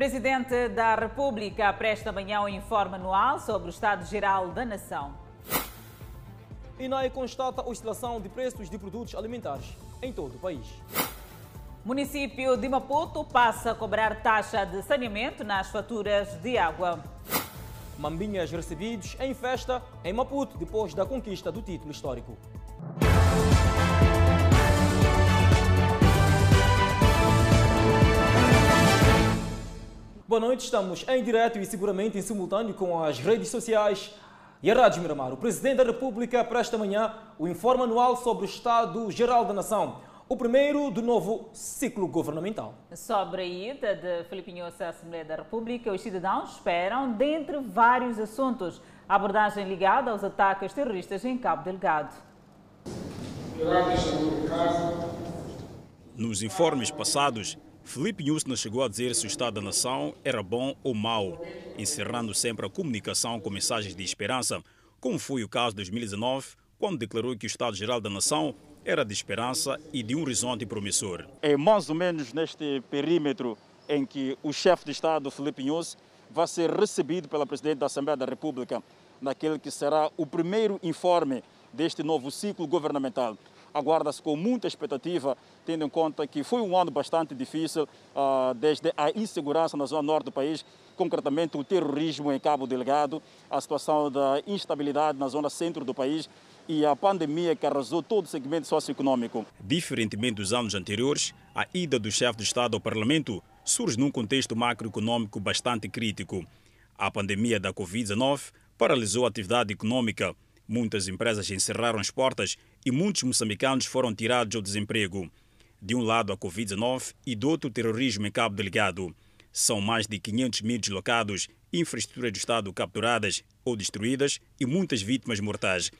Presidente da República presta amanhã um informe anual sobre o Estado-Geral da Nação. INAI constata oscilação de preços de produtos alimentares em todo o país. Município de Maputo passa a cobrar taxa de saneamento nas faturas de água. Mambinhas recebidos em festa em Maputo depois da conquista do título histórico. Boa noite, estamos em direto e seguramente em simultâneo com as redes sociais e a Rádio Miramar. O Presidente da República presta amanhã o informe anual sobre o Estado-Geral da Nação, o primeiro do novo ciclo governamental. Sobre a ida de Filipe Inhossa à Assembleia da República, os cidadãos esperam, dentre vários assuntos, a abordagem ligada aos ataques terroristas em Cabo Delgado. Nos informes passados, Felipe Nusna chegou a dizer se o Estado da Nação era bom ou mau, encerrando sempre a comunicação com mensagens de esperança, como foi o caso de 2019, quando declarou que o Estado-Geral da Nação era de esperança e de um horizonte promissor. É mais ou menos neste perímetro em que o chefe de Estado, Felipe Nus, vai ser recebido pela Presidente da Assembleia da República, naquele que será o primeiro informe deste novo ciclo governamental aguarda-se com muita expectativa, tendo em conta que foi um ano bastante difícil, uh, desde a insegurança na zona norte do país, concretamente o terrorismo em Cabo Delgado, a situação da instabilidade na zona centro do país e a pandemia que arrasou todo o segmento socioeconômico. Diferentemente dos anos anteriores, a ida do chefe de Estado ao Parlamento surge num contexto macroeconômico bastante crítico. A pandemia da Covid-19 paralisou a atividade econômica, Muitas empresas encerraram as portas e muitos moçambicanos foram tirados ao desemprego. De um lado a Covid-19 e do outro o terrorismo em Cabo Delgado. São mais de 500 mil deslocados, infraestruturas do Estado capturadas ou destruídas e muitas vítimas mortais.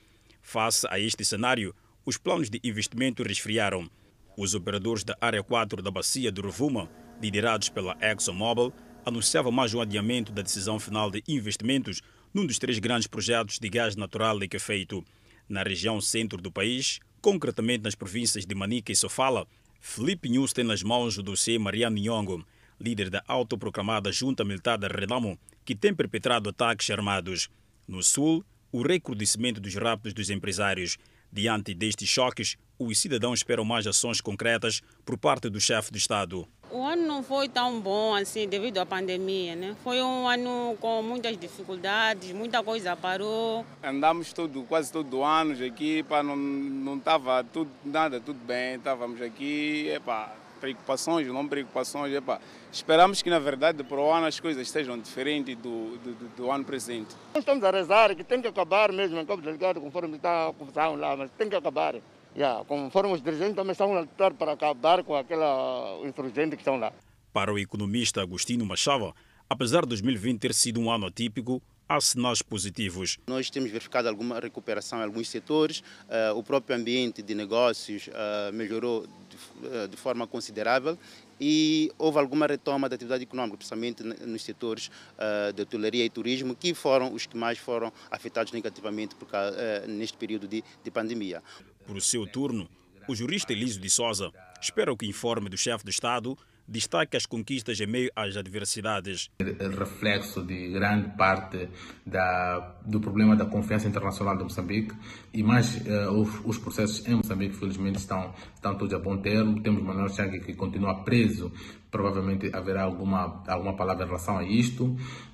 Face a este cenário, os planos de investimento resfriaram. Os operadores da Área 4 da Bacia do Rovuma, liderados pela ExxonMobil, anunciavam mais um adiamento da decisão final de investimentos num dos três grandes projetos de gás natural liquefeito na região centro do país, concretamente nas províncias de Manica e Sofala. Felipe News tem nas mãos o dossiê Mariano Nyongo, líder da autoproclamada Junta Militar da Renamo, que tem perpetrado ataques armados. No sul, o recrudescimento dos raptos dos empresários. Diante destes choques, os cidadãos esperam mais ações concretas por parte do chefe do Estado. O ano não foi tão bom assim devido à pandemia, né? Foi um ano com muitas dificuldades, muita coisa parou. Andamos todo, quase todo ano aqui, pá, não não estava tudo nada tudo bem, estávamos aqui, epá, preocupações, não preocupações, epá. Esperamos que na verdade para o ano as coisas estejam diferentes do, do, do, ano presente. Nós estamos a rezar que tem que acabar mesmo em Cabo Delegado, conforme está a confusão lá, mas tem que acabar. Yeah, conforme os dirigentes também estão a lutar para acabar com aquela insurgente que estão lá. Para o economista Agostinho Machava, apesar de 2020 ter sido um ano atípico, há sinais positivos. Nós temos verificado alguma recuperação em alguns setores, uh, o próprio ambiente de negócios uh, melhorou de, uh, de, forma considerável e houve alguma retoma da atividade econômica, principalmente nos setores de hotelaria e turismo, que foram os que mais foram afetados negativamente por, neste período de, de pandemia. Por seu turno, o jurista Elísio de Souza espera que o informe do chefe do Estado destaque as conquistas em meio às adversidades. Reflexo de grande parte da, do problema da confiança internacional de Moçambique e mais uh, os, os, processos em Moçambique, felizmente, estão, estão todos a bom termo. Temos Manuel Chang que continua preso provavelmente haverá alguma, alguma palavra em relação a isto.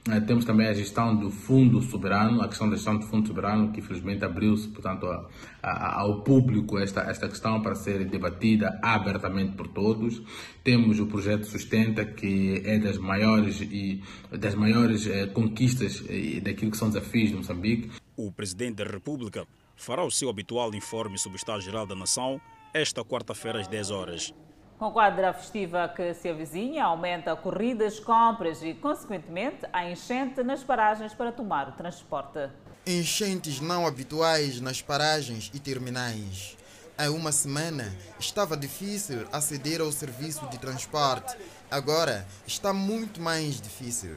Uh, temos também a gestão do fundo soberano, a questão da gestão do fundo soberano, que infelizmente abriu-se, portanto, a, a, ao público esta, esta questão para ser debatida abertamente por todos. Temos o projeto Sustenta, que é das maiores, e, das maiores uh, conquistas uh, daquilo que são desafios de Moçambique. O Presidente da República fará o seu habitual informe sobre o Estado-Geral da Nação esta quarta-feira às 10 horas. Com a quadra festiva que se avizinha, aumenta corridas, compras e, consequentemente, a enchente nas paragens para tomar o transporte. Enchentes não habituais nas paragens e terminais. Há uma semana estava difícil aceder ao serviço de transporte. Agora está muito mais difícil.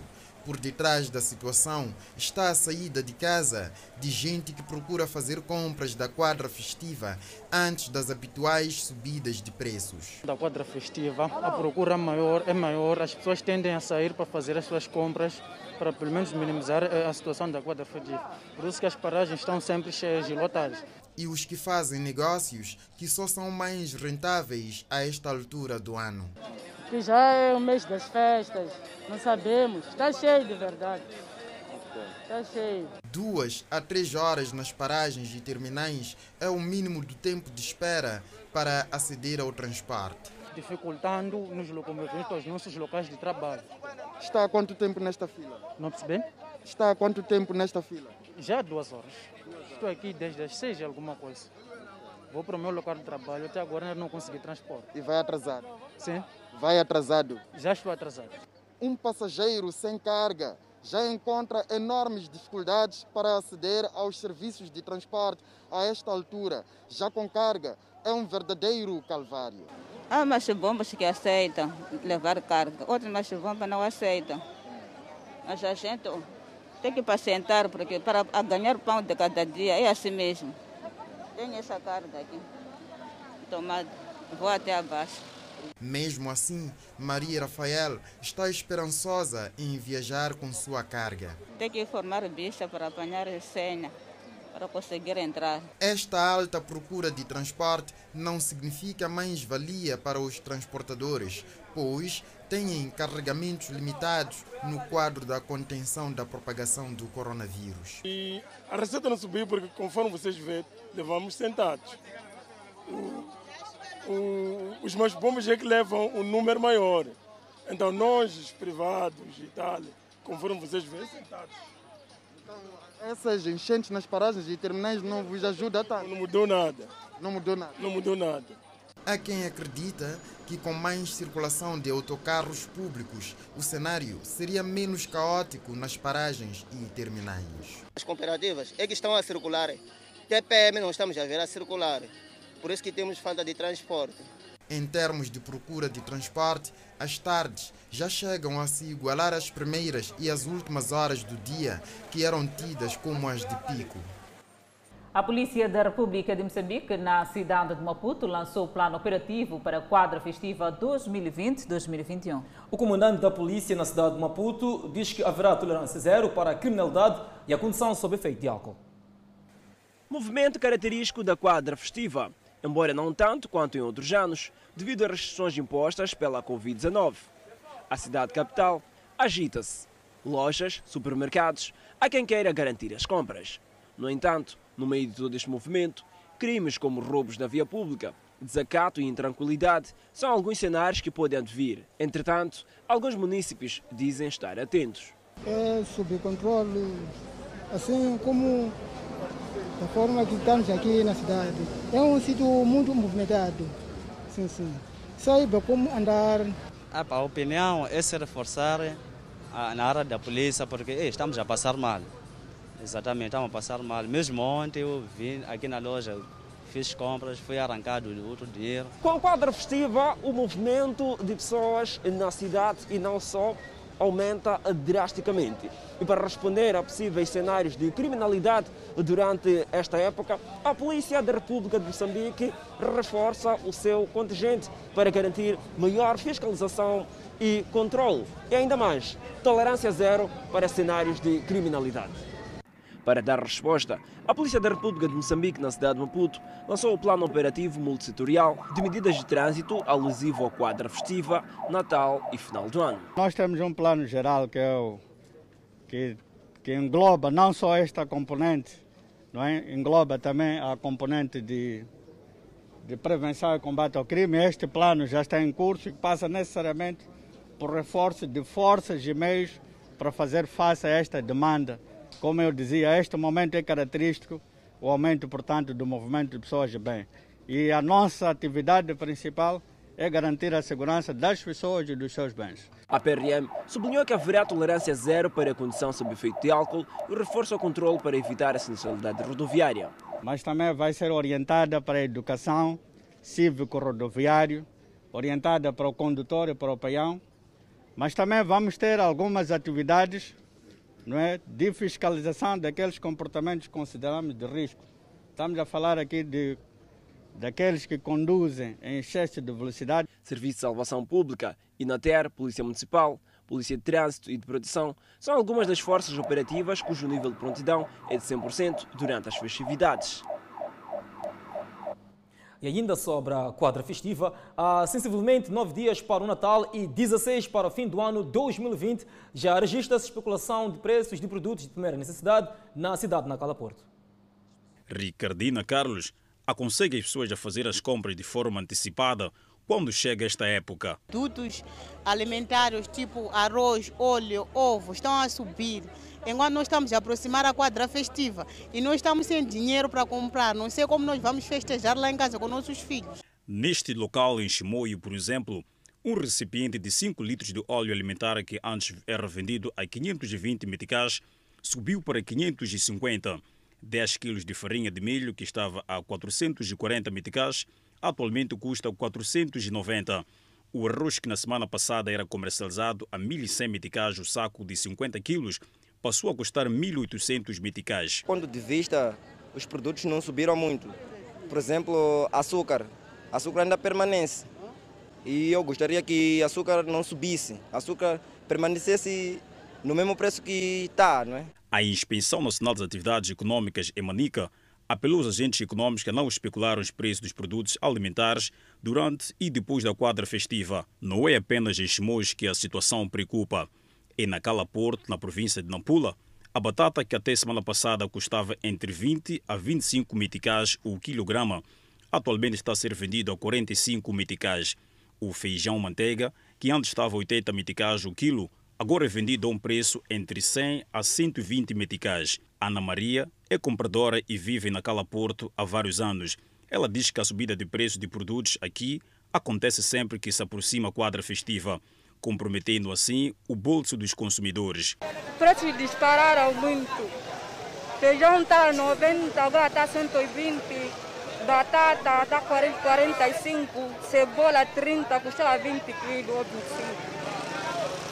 Por detrás da situação está a saída de casa de gente que procura fazer compras da quadra festiva antes das habituais subidas de preços. Da quadra festiva, a procura maior é maior, as pessoas tendem a sair para fazer as suas compras para pelo menos minimizar a situação da quadra festiva. Por isso que as paragens estão sempre cheias e lotadas. E os que fazem negócios que só são mais rentáveis a esta altura do ano que já é o mês das festas, não sabemos. Está cheio de verdade. Está cheio. Duas a três horas nas paragens e terminais é o mínimo do tempo de espera para aceder ao transporte. Dificultando nos locomovimentos aos nossos locais de trabalho. Está há quanto tempo nesta fila? Não percebi? Está há quanto tempo nesta fila? Já há duas horas. Estou aqui desde as seis alguma coisa. Vou para o meu local de trabalho, até agora não consegui transporte. E vai atrasar? Sim. Vai atrasado? Já estou atrasado. Um passageiro sem carga já encontra enormes dificuldades para aceder aos serviços de transporte a esta altura. Já com carga, é um verdadeiro calvário. Há machibombas que aceitam levar carga, outros machibombas não aceitam. Mas a gente tem que pacientar, porque para ganhar pão de cada dia é assim mesmo. Tenho essa carga aqui, tomada, vou até abaixo. Mesmo assim, Maria Rafael está esperançosa em viajar com sua carga. Tem que informar bicha para apanhar senha para conseguir entrar. Esta alta procura de transporte não significa mais-valia para os transportadores, pois têm carregamentos limitados no quadro da contenção da propagação do coronavírus. E a receita não subiu porque, conforme vocês veem, levamos sentados. O, o, os meus bombos é que levam um número maior. Então nós, os privados e tal, conforme vocês veem, sentados. Então, essas enchentes nas paragens e terminais não vos ajudam tanto? Não mudou nada. Não mudou nada? Não mudou nada. Há quem acredita que com mais circulação de autocarros públicos, o cenário seria menos caótico nas paragens e terminais. As cooperativas é que estão a circular TPM não estamos a ver a circular. Por isso que temos falta de transporte. Em termos de procura de transporte, as tardes já chegam a se igualar às primeiras e às últimas horas do dia, que eram tidas como as de pico. A Polícia da República de Moçambique, na cidade de Maputo, lançou o plano operativo para a quadra festiva 2020-2021. O comandante da polícia na cidade de Maputo diz que haverá tolerância zero para a criminalidade e a condução sob efeito de álcool. Movimento característico da quadra festiva, embora não tanto quanto em outros anos, devido às restrições impostas pela Covid-19. A cidade capital agita-se. Lojas, supermercados, há quem queira garantir as compras. No entanto, no meio de todo este movimento, crimes como roubos na via pública, desacato e intranquilidade são alguns cenários que podem advir. Entretanto, alguns municípios dizem estar atentos. É sob controle, assim como da forma que estamos aqui na cidade. É um sítio muito movimentado. Sim, sim. Saiba como andar. Ah, a opinião é se reforçar ah, na área da polícia, porque ei, estamos a passar mal. Exatamente, estamos a passar mal. Mesmo ontem eu vim aqui na loja, fiz compras, fui arrancado outro dinheiro. Com a quadra festiva, o movimento de pessoas na cidade e não só aumenta drasticamente. E para responder a possíveis cenários de criminalidade durante esta época, a Polícia da República de Moçambique reforça o seu contingente para garantir maior fiscalização e controle. E ainda mais, tolerância zero para cenários de criminalidade. Para dar resposta, a Polícia da República de Moçambique, na cidade de Maputo, lançou o Plano Operativo Multissetorial de Medidas de Trânsito alusivo à quadra festiva, Natal e final do ano. Nós temos um plano geral que, é o, que, que engloba não só esta componente, não é? engloba também a componente de, de prevenção e combate ao crime. Este plano já está em curso e passa necessariamente por reforço de forças e meios para fazer face a esta demanda como eu dizia, este momento é característico o aumento, portanto, do movimento de pessoas de bem. E a nossa atividade principal é garantir a segurança das pessoas e dos seus bens. A PRM sublinhou que haverá tolerância zero para a condução sob efeito de álcool e reforça o controle para evitar a sinistralidade rodoviária. Mas também vai ser orientada para a educação cívico-rodoviário, orientada para o condutor e para o peão. Mas também vamos ter algumas atividades não é, de fiscalização daqueles comportamentos que consideramos de risco. Estamos a falar aqui de daqueles que conduzem em excesso de velocidade. Serviço de Salvação Pública, INATER, Polícia Municipal, Polícia de Trânsito e de Proteção são algumas das forças operativas cujo nível de prontidão é de 100% durante as festividades. E ainda sobre a quadra festiva, há sensivelmente 9 dias para o Natal e 16 para o fim do ano 2020, já registra-se especulação de preços de produtos de primeira necessidade na cidade de Nacala Porto. Ricardina Carlos aconselha as pessoas a fazer as compras de forma antecipada quando chega esta época. Produtos alimentares tipo arroz, óleo, ovo estão a subir. Enquanto nós estamos a aproximar a quadra festiva e nós estamos sem dinheiro para comprar, não sei como nós vamos festejar lá em casa com nossos filhos. Neste local em Chimoio, por exemplo, um recipiente de 5 litros de óleo alimentar que antes era vendido a 520 meticais subiu para 550. 10 quilos de farinha de milho, que estava a 440 meticais, atualmente custa 490. O arroz que na semana passada era comercializado a 1.100 meticais o saco de 50 quilos passou a custar 1.800 meticais. Ponto de vista, os produtos não subiram muito. Por exemplo, açúcar. Açúcar ainda permanece. E eu gostaria que açúcar não subisse. Açúcar permanecesse no mesmo preço que está, não é? A Inspeção Nacional das Atividades Econômicas, EMANICA, apelou aos agentes econômicos a não especular os preços dos produtos alimentares durante e depois da quadra festiva. Não é apenas em Chimois que a situação preocupa. E na Cala Porto, na província de Nampula, a batata que até semana passada custava entre 20 a 25 meticais o quilograma, atualmente está a ser vendido a 45 meticais. O feijão manteiga, que antes estava a 80 meticais o quilo, agora é vendido a um preço entre 100 a 120 meticais. Ana Maria é compradora e vive na Cala Porto há vários anos. Ela diz que a subida de preços de produtos aqui acontece sempre que se aproxima a quadra festiva, comprometendo assim o bolso dos consumidores. Preços dispararam muito. Feijão está 90, agora está 120. Batata está 40, 45. Cebola 30, custava 20 quilos ou 25.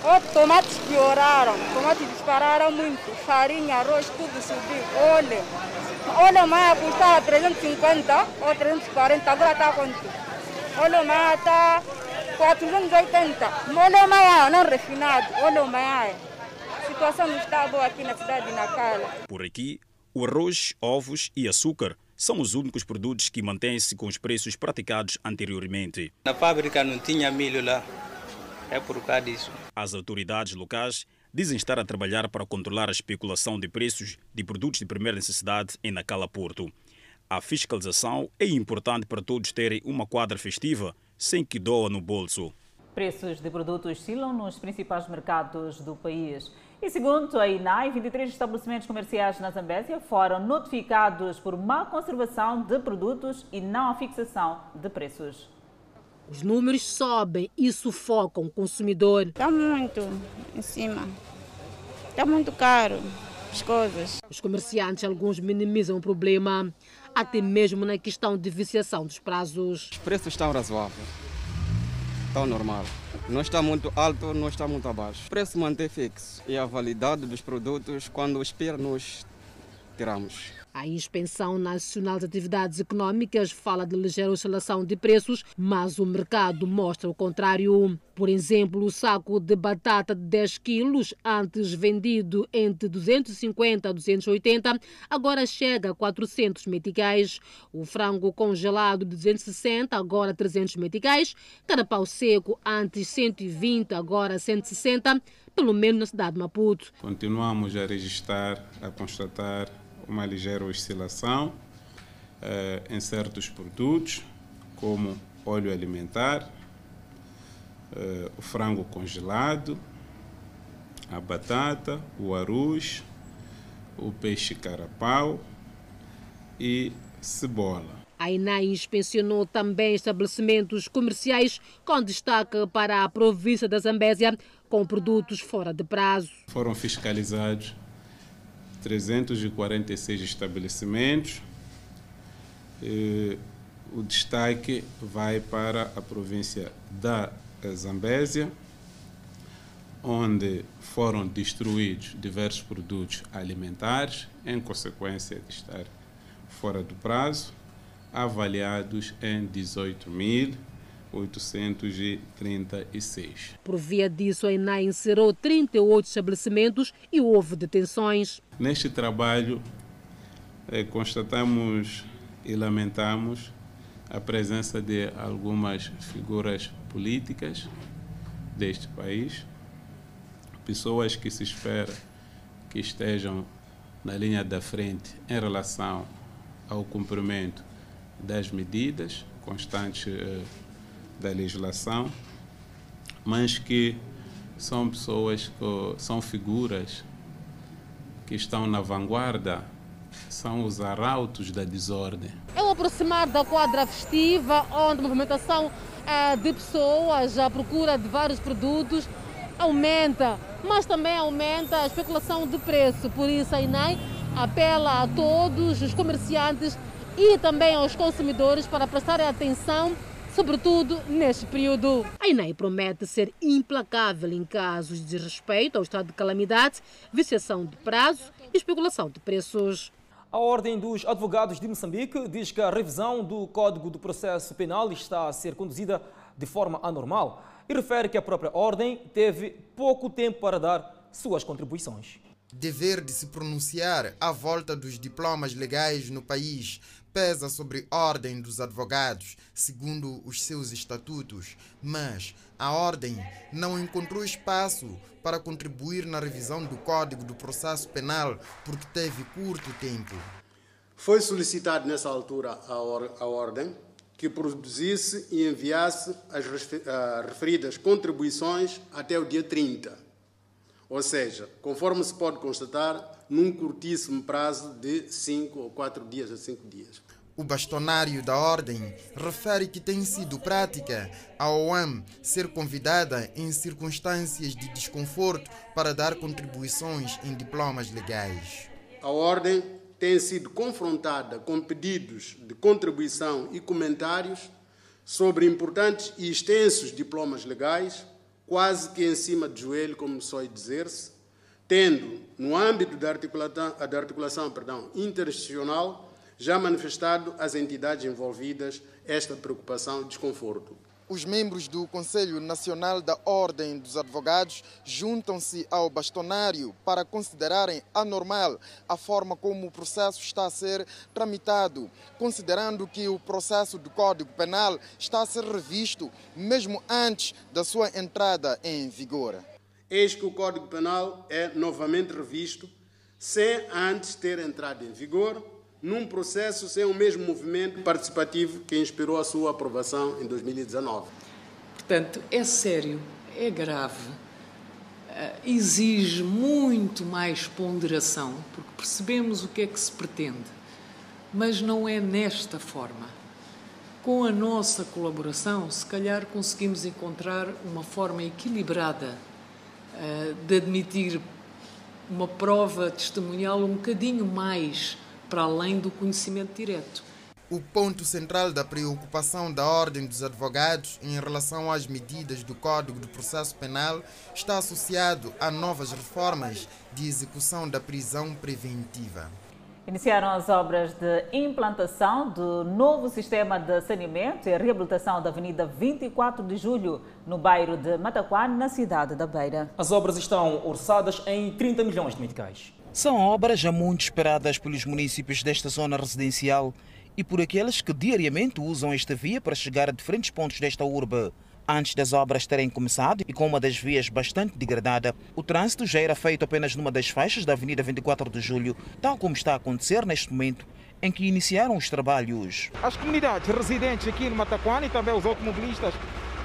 Os tomates pioraram, tomates dispararam muito, farinha, arroz, tudo subiu, óleo. Óleo maia custava 350 ou 340, agora está quanto? Óleo maia está 480, óleo maia não refinado, óleo maia. A situação não está boa aqui na cidade de Nacala. Por aqui, o arroz, ovos e açúcar são os únicos produtos que mantêm-se com os preços praticados anteriormente. Na fábrica não tinha milho lá. É por causa disso. As autoridades locais dizem estar a trabalhar para controlar a especulação de preços de produtos de primeira necessidade em Nacala Porto. A fiscalização é importante para todos terem uma quadra festiva sem que doa no bolso. Preços de produtos oscilam nos principais mercados do país. E segundo a INAI, 23 estabelecimentos comerciais na Zambésia foram notificados por má conservação de produtos e não a fixação de preços. Os números sobem e sufocam o consumidor. Está muito em cima. Está muito caro as coisas. Os comerciantes, alguns minimizam o problema, até mesmo na questão de viciação dos prazos. Os preços estão razoáveis. Estão normal. Não está muito alto, não está muito abaixo. O preço mantém fixo e a validade dos produtos, quando expira, nós tiramos. A Inspeção Nacional de Atividades Econômicas fala de ligeira oscilação de preços, mas o mercado mostra o contrário. Por exemplo, o saco de batata de 10 quilos, antes vendido entre 250 a 280, agora chega a 400 meticais. O frango congelado de 260, agora 300 meticais. Carapau seco, antes 120, agora 160, pelo menos na cidade de Maputo. Continuamos a registrar, a constatar uma ligeira oscilação eh, em certos produtos, como óleo alimentar, eh, o frango congelado, a batata, o arroz, o peixe carapau e cebola. A INAI inspecionou também estabelecimentos comerciais com destaque para a província da Zambésia com produtos fora de prazo. Foram fiscalizados 346 estabelecimentos. O destaque vai para a província da Zambésia, onde foram destruídos diversos produtos alimentares, em consequência de estar fora do prazo, avaliados em 18.836. Por via disso, a INAI encerrou 38 estabelecimentos e houve detenções. Neste trabalho, eh, constatamos e lamentamos a presença de algumas figuras políticas deste país, pessoas que se espera que estejam na linha da frente em relação ao cumprimento das medidas constantes eh, da legislação, mas que são pessoas, que, são figuras que estão na vanguarda, são os arautos da desordem. É o aproximar da quadra festiva, onde a movimentação eh, de pessoas à procura de vários produtos aumenta, mas também aumenta a especulação de preço. Por isso, a INAI apela a todos os comerciantes e também aos consumidores para prestarem atenção, sobretudo neste período. A INAI promete ser implacável em casos de desrespeito ao estado de calamidade, viciação de prazo e especulação de preços. A Ordem dos Advogados de Moçambique diz que a revisão do Código do Processo Penal está a ser conduzida de forma anormal e refere que a própria Ordem teve pouco tempo para dar suas contribuições. Dever de se pronunciar à volta dos diplomas legais no país pesa sobre a Ordem dos Advogados, segundo os seus estatutos, mas a Ordem não encontrou espaço para contribuir na revisão do Código do Processo Penal porque teve curto tempo. Foi solicitado nessa altura à, or Ordem que produzisse e enviasse as referidas contribuições até o dia 30. Ou seja, conforme se pode constatar, num curtíssimo prazo de 5 ou 4 dias a 5 dias. O bastonário da Ordem refere que tem sido prática a OAM ser convidada em circunstâncias de desconforto para dar contribuições em diplomas legais. A Ordem tem sido confrontada com pedidos de contribuição e comentários sobre importantes e extensos diplomas legais, quase que em cima de joelho, como só dizer-se, tendo, no âmbito da articulação, da articulação perdão, interinstitucional, já manifestado às entidades envolvidas esta preocupação e desconforto. Os membros do Conselho Nacional da Ordem dos Advogados juntam-se ao bastonário para considerarem anormal a forma como o processo está a ser tramitado, considerando que o processo do Código Penal está a ser revisto mesmo antes da sua entrada em vigor. Eis que o Código Penal é novamente revisto sem antes ter entrado em vigor num processo sem o mesmo movimento participativo que inspirou a sua aprovação em 2019. Portanto, é sério, é grave, eh, exige muito mais ponderação, porque percebemos o que é que se pretende, mas não é nesta forma. Com a nossa colaboração, se calhar conseguimos encontrar uma forma equilibrada eh, de admitir uma prova testemunhal um bocadinho mais para além do conhecimento direto. O ponto central da preocupação da Ordem dos Advogados em relação às medidas do Código do Processo Penal está associado a novas reformas de execução da prisão preventiva. Iniciaram as obras de implantação do novo sistema de saneamento e reabilitação da Avenida 24 de Julho, no bairro de Mataquá, na cidade da Beira. As obras estão orçadas em 30 milhões de meticais. São obras já muito esperadas pelos municípios desta zona residencial e por aqueles que diariamente usam esta via para chegar a diferentes pontos desta urbe. Antes das obras terem começado e com uma das vias bastante degradada, o trânsito já era feito apenas numa das faixas da Avenida 24 de Julho, tal como está a acontecer neste momento em que iniciaram os trabalhos. As comunidades residentes aqui no Mataquane e também os automobilistas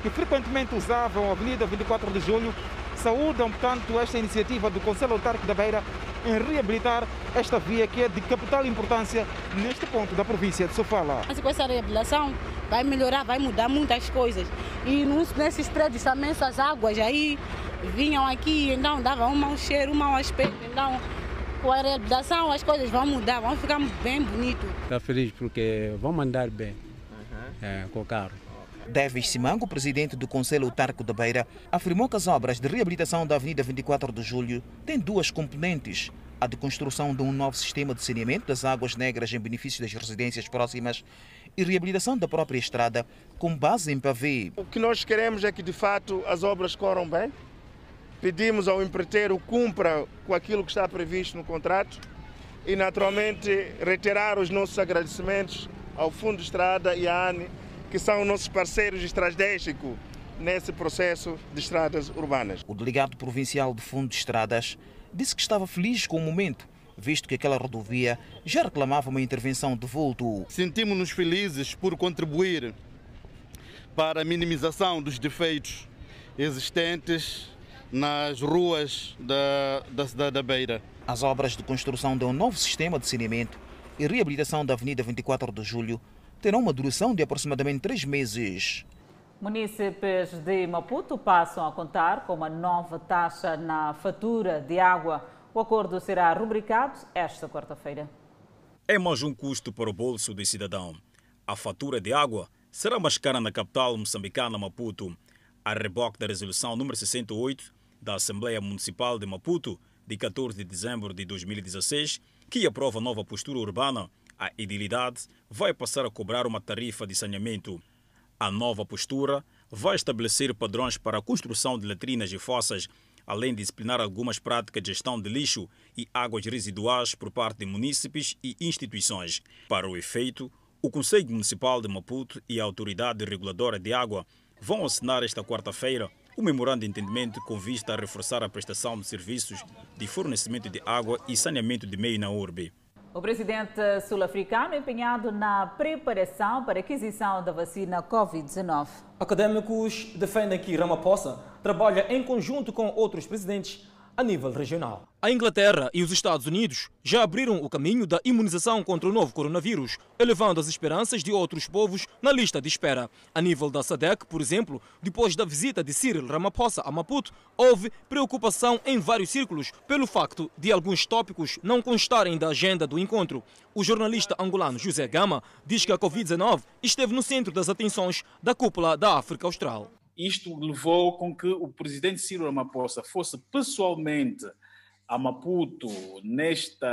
que frequentemente usavam a Avenida 24 de Julho saúdam, portanto, esta iniciativa do Conselho Autárquico da Beira em reabilitar esta via que é de capital importância neste ponto da província de Sofala. Com essa reabilitação vai melhorar, vai mudar muitas coisas. E nesses prédios também essas águas aí vinham aqui, então davam um mau cheiro, um mau aspecto. Então, com a reabilitação as coisas vão mudar, vão ficar bem bonito. Está feliz porque vamos andar bem uhum. é, com o carro. Davis Simango, presidente do Conselho Autarco da Beira, afirmou que as obras de reabilitação da Avenida 24 de Julho têm duas componentes. A de construção de um novo sistema de saneamento das águas negras em benefício das residências próximas e reabilitação da própria estrada com base em pavê. O que nós queremos é que, de fato, as obras corram bem. Pedimos ao empreiteiro cumpra com aquilo que está previsto no contrato e, naturalmente, reiterar os nossos agradecimentos ao Fundo de Estrada e à ANE, que são nossos parceiros estratégicos nesse processo de estradas urbanas. O delegado provincial de Fundo de Estradas disse que estava feliz com o momento, visto que aquela rodovia já reclamava uma intervenção de vulto. Sentimos-nos felizes por contribuir para a minimização dos defeitos existentes nas ruas da, da cidade da Beira. As obras de construção de um novo sistema de saneamento e reabilitação da Avenida 24 de Julho terão uma duração de aproximadamente três meses. Munícipes de Maputo passam a contar com uma nova taxa na fatura de água. O acordo será rubricado esta quarta-feira. É mais um custo para o bolso do cidadão. A fatura de água será mais cara na capital moçambicana, Maputo. A reboque da resolução número 68 da Assembleia Municipal de Maputo, de 14 de dezembro de 2016, que aprova nova postura urbana, a edilidade vai passar a cobrar uma tarifa de saneamento. A nova postura vai estabelecer padrões para a construção de latrinas e fossas, além de disciplinar algumas práticas de gestão de lixo e águas residuais por parte de munícipes e instituições. Para o efeito, o Conselho Municipal de Maputo e a Autoridade Reguladora de Água vão assinar esta quarta-feira o memorando de entendimento com vista a reforçar a prestação de serviços de fornecimento de água e saneamento de meio na urbe. O presidente sul-africano empenhado na preparação para a aquisição da vacina Covid-19. Acadêmicos defendem que Ramaphosa trabalha em conjunto com outros presidentes a nível regional. A Inglaterra e os Estados Unidos já abriram o caminho da imunização contra o novo coronavírus, elevando as esperanças de outros povos na lista de espera. A nível da SADC, por exemplo, depois da visita de Cyril Ramaphosa a Maputo, houve preocupação em vários círculos pelo facto de alguns tópicos não constarem da agenda do encontro. O jornalista angolano José Gama diz que a Covid-19 esteve no centro das atenções da cúpula da África Austral. Isto levou com que o presidente Ciro Ramaphosa fosse pessoalmente a Maputo nesta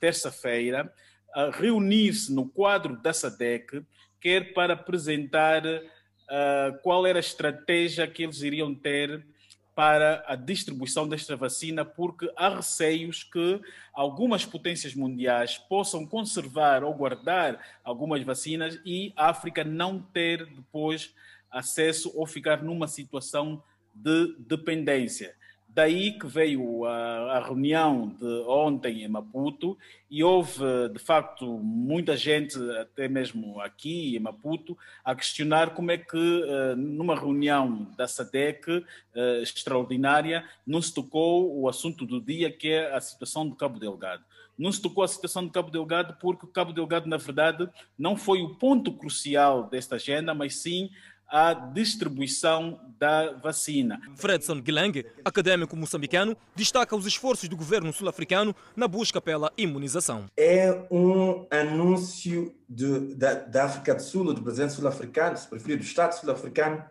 terça-feira a reunir-se no quadro da SADEC, quer para apresentar uh, qual era a estratégia que eles iriam ter para a distribuição desta vacina, porque há receios que algumas potências mundiais possam conservar ou guardar algumas vacinas e a África não ter depois acesso ou ficar numa situação de dependência. Daí que veio a, a, reunião de ontem em Maputo e houve, de facto, muita gente, até mesmo aqui em Maputo, a questionar como é que, eh, numa reunião da SADEC eh, extraordinária, não se tocou o assunto do dia, que é a situação do Cabo Delgado. Não se tocou a situação do Cabo Delgado porque o Cabo Delgado, na verdade, não foi o ponto crucial desta agenda, mas sim a distribuição da vacina. Fredson Guilang, acadêmico moçambicano, destaca os esforços do governo sul-africano na busca pela imunização. É um anúncio de, da, da África do Sul, do presidente sul-africano, se preferir, do Estado sul-africano,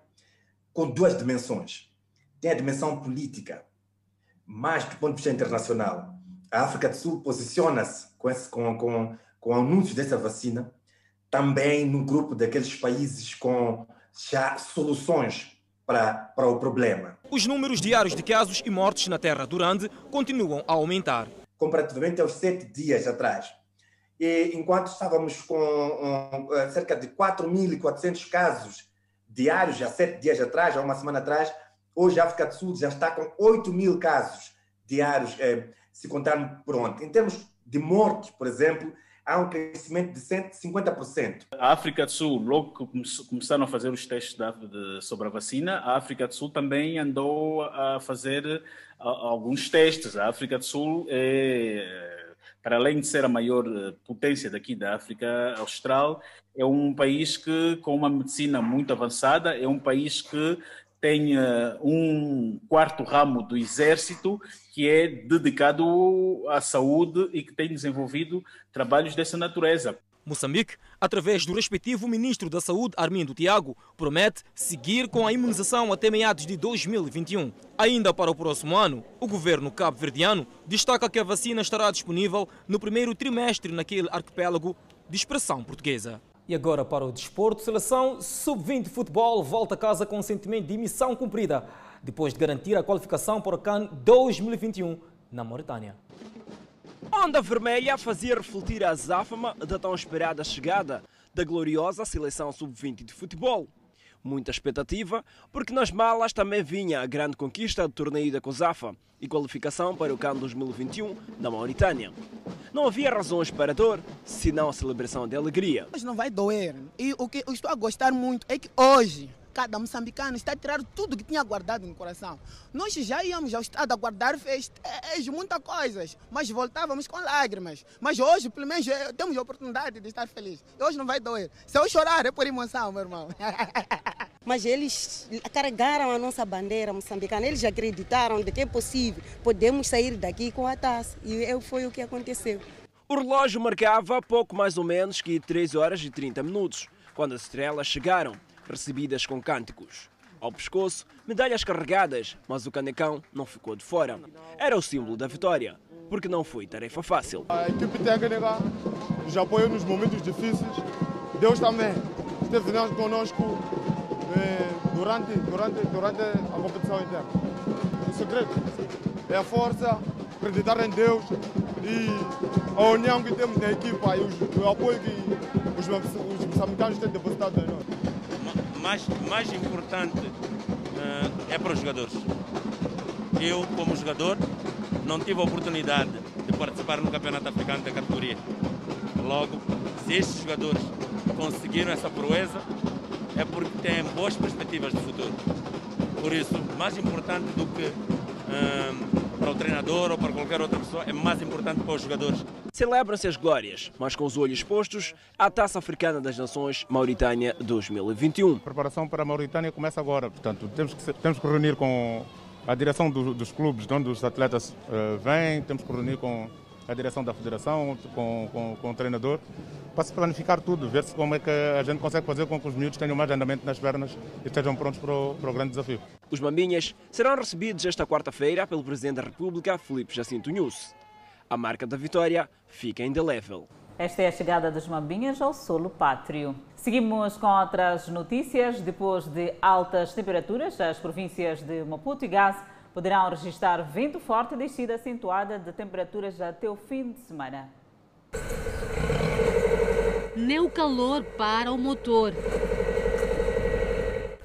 com duas dimensões. Tem a dimensão política, mas do ponto de vista internacional. A África do Sul posiciona-se com, com, com, com o anúncio dessa vacina também no grupo daqueles países com já soluções para, para o problema. Os números diários de casos e mortes na Terra durante continuam a aumentar. Comparativamente aos sete dias atrás. E enquanto estávamos com um, cerca de 4.400 casos diários há sete dias atrás, há uma semana atrás, hoje a África do Sul já está com 8 mil casos diários, eh, se contarmos por ontem. Em termos de mortes, por exemplo, há um crescimento de 150%. A África do Sul, logo que começaram a fazer os testes sobre a vacina, a África do Sul também andou a fazer alguns testes. A África do Sul é, para além de ser a maior eh, potência daqui da África Austral, é um país que com uma medicina muito avançada, é um país que tem um quarto ramo do exército que é dedicado à saúde e que tem desenvolvido trabalhos dessa natureza. Moçambique, através do respectivo ministro da Saúde, Armindo Tiago, promete seguir com a imunização até meados de 2021. Ainda para o próximo ano, o governo cabo-verdiano destaca que a vacina estará disponível no primeiro trimestre naquele arquipélago de expressão portuguesa. E agora para o desporto, seleção sub-20 de futebol volta a casa com sentimento de missão cumprida, depois de garantir a qualificação para o CAN 2021 na Mauritânia. Onda Vermelha fazia refletir a azáfama da tão esperada chegada da gloriosa seleção sub-20 de futebol. Muita expectativa, porque nas malas também vinha a grande conquista do torneio da COSAFA e qualificação para o CAN 2021 na Mauritânia. Não havia razões para dor, senão a celebração de alegria. Mas não vai doer. E o que eu estou a gostar muito é que hoje cada moçambicano está a tirar tudo que tinha guardado no coração. Nós já íamos ao estado a guardar festejos, muitas coisas, mas voltávamos com lágrimas. Mas hoje, pelo menos, temos a oportunidade de estar felizes. Hoje não vai doer. Se eu chorar, é por emoção, meu irmão. Mas eles carregaram a nossa bandeira moçambicana, eles acreditaram de que é possível, podemos sair daqui com a taça. E foi o que aconteceu. O relógio marcava pouco mais ou menos que 3 horas e 30 minutos, quando as estrelas chegaram recebidas com cânticos. Ao pescoço, medalhas carregadas, mas o canecão não ficou de fora. Era o símbolo da vitória, porque não foi tarefa fácil. A equipe técnica nos apoiou nos momentos difíceis. Deus também esteve conosco eh, durante, durante, durante a competição inteira. O segredo é a força, acreditar em Deus e a união que temos na equipa e o, apoio que os, os moçambicanos têm depositado em nós mais, mais importante uh, é para os jogadores. Eu, como jogador, não tive a oportunidade de participar no Campeonato Africano da categoria. Logo, se estes jogadores conseguiram essa proeza, é porque têm boas perspectivas de futuro. Por isso, mais importante do que uh, para o treinador ou para qualquer outra pessoa, é mais importante para os jogadores. Celebram-se as glórias, mas com os olhos postos à Taça Africana das Nações Mauritânia 2021. A preparação para a Mauritânia começa agora, portanto, temos que, temos que reunir com a direção do, dos clubes de onde os atletas uh, vêm, temos que reunir com a direção da federação, com, com, com o treinador, para se planificar tudo, ver se como é que a gente consegue fazer com que os miúdos tenham mais andamento nas pernas e estejam prontos para o, para o grande desafio. Os Mambinhas serão recebidos esta quarta-feira pelo Presidente da República, Felipe Jacinto Nunes. A marca da vitória fica indelével. Esta é a chegada dos Mambinhas ao solo pátrio. Seguimos com outras notícias. Depois de altas temperaturas, as províncias de Maputo e Gaza poderão registrar vento forte e descida acentuada de temperaturas até o fim de semana. Nem o calor para o motor.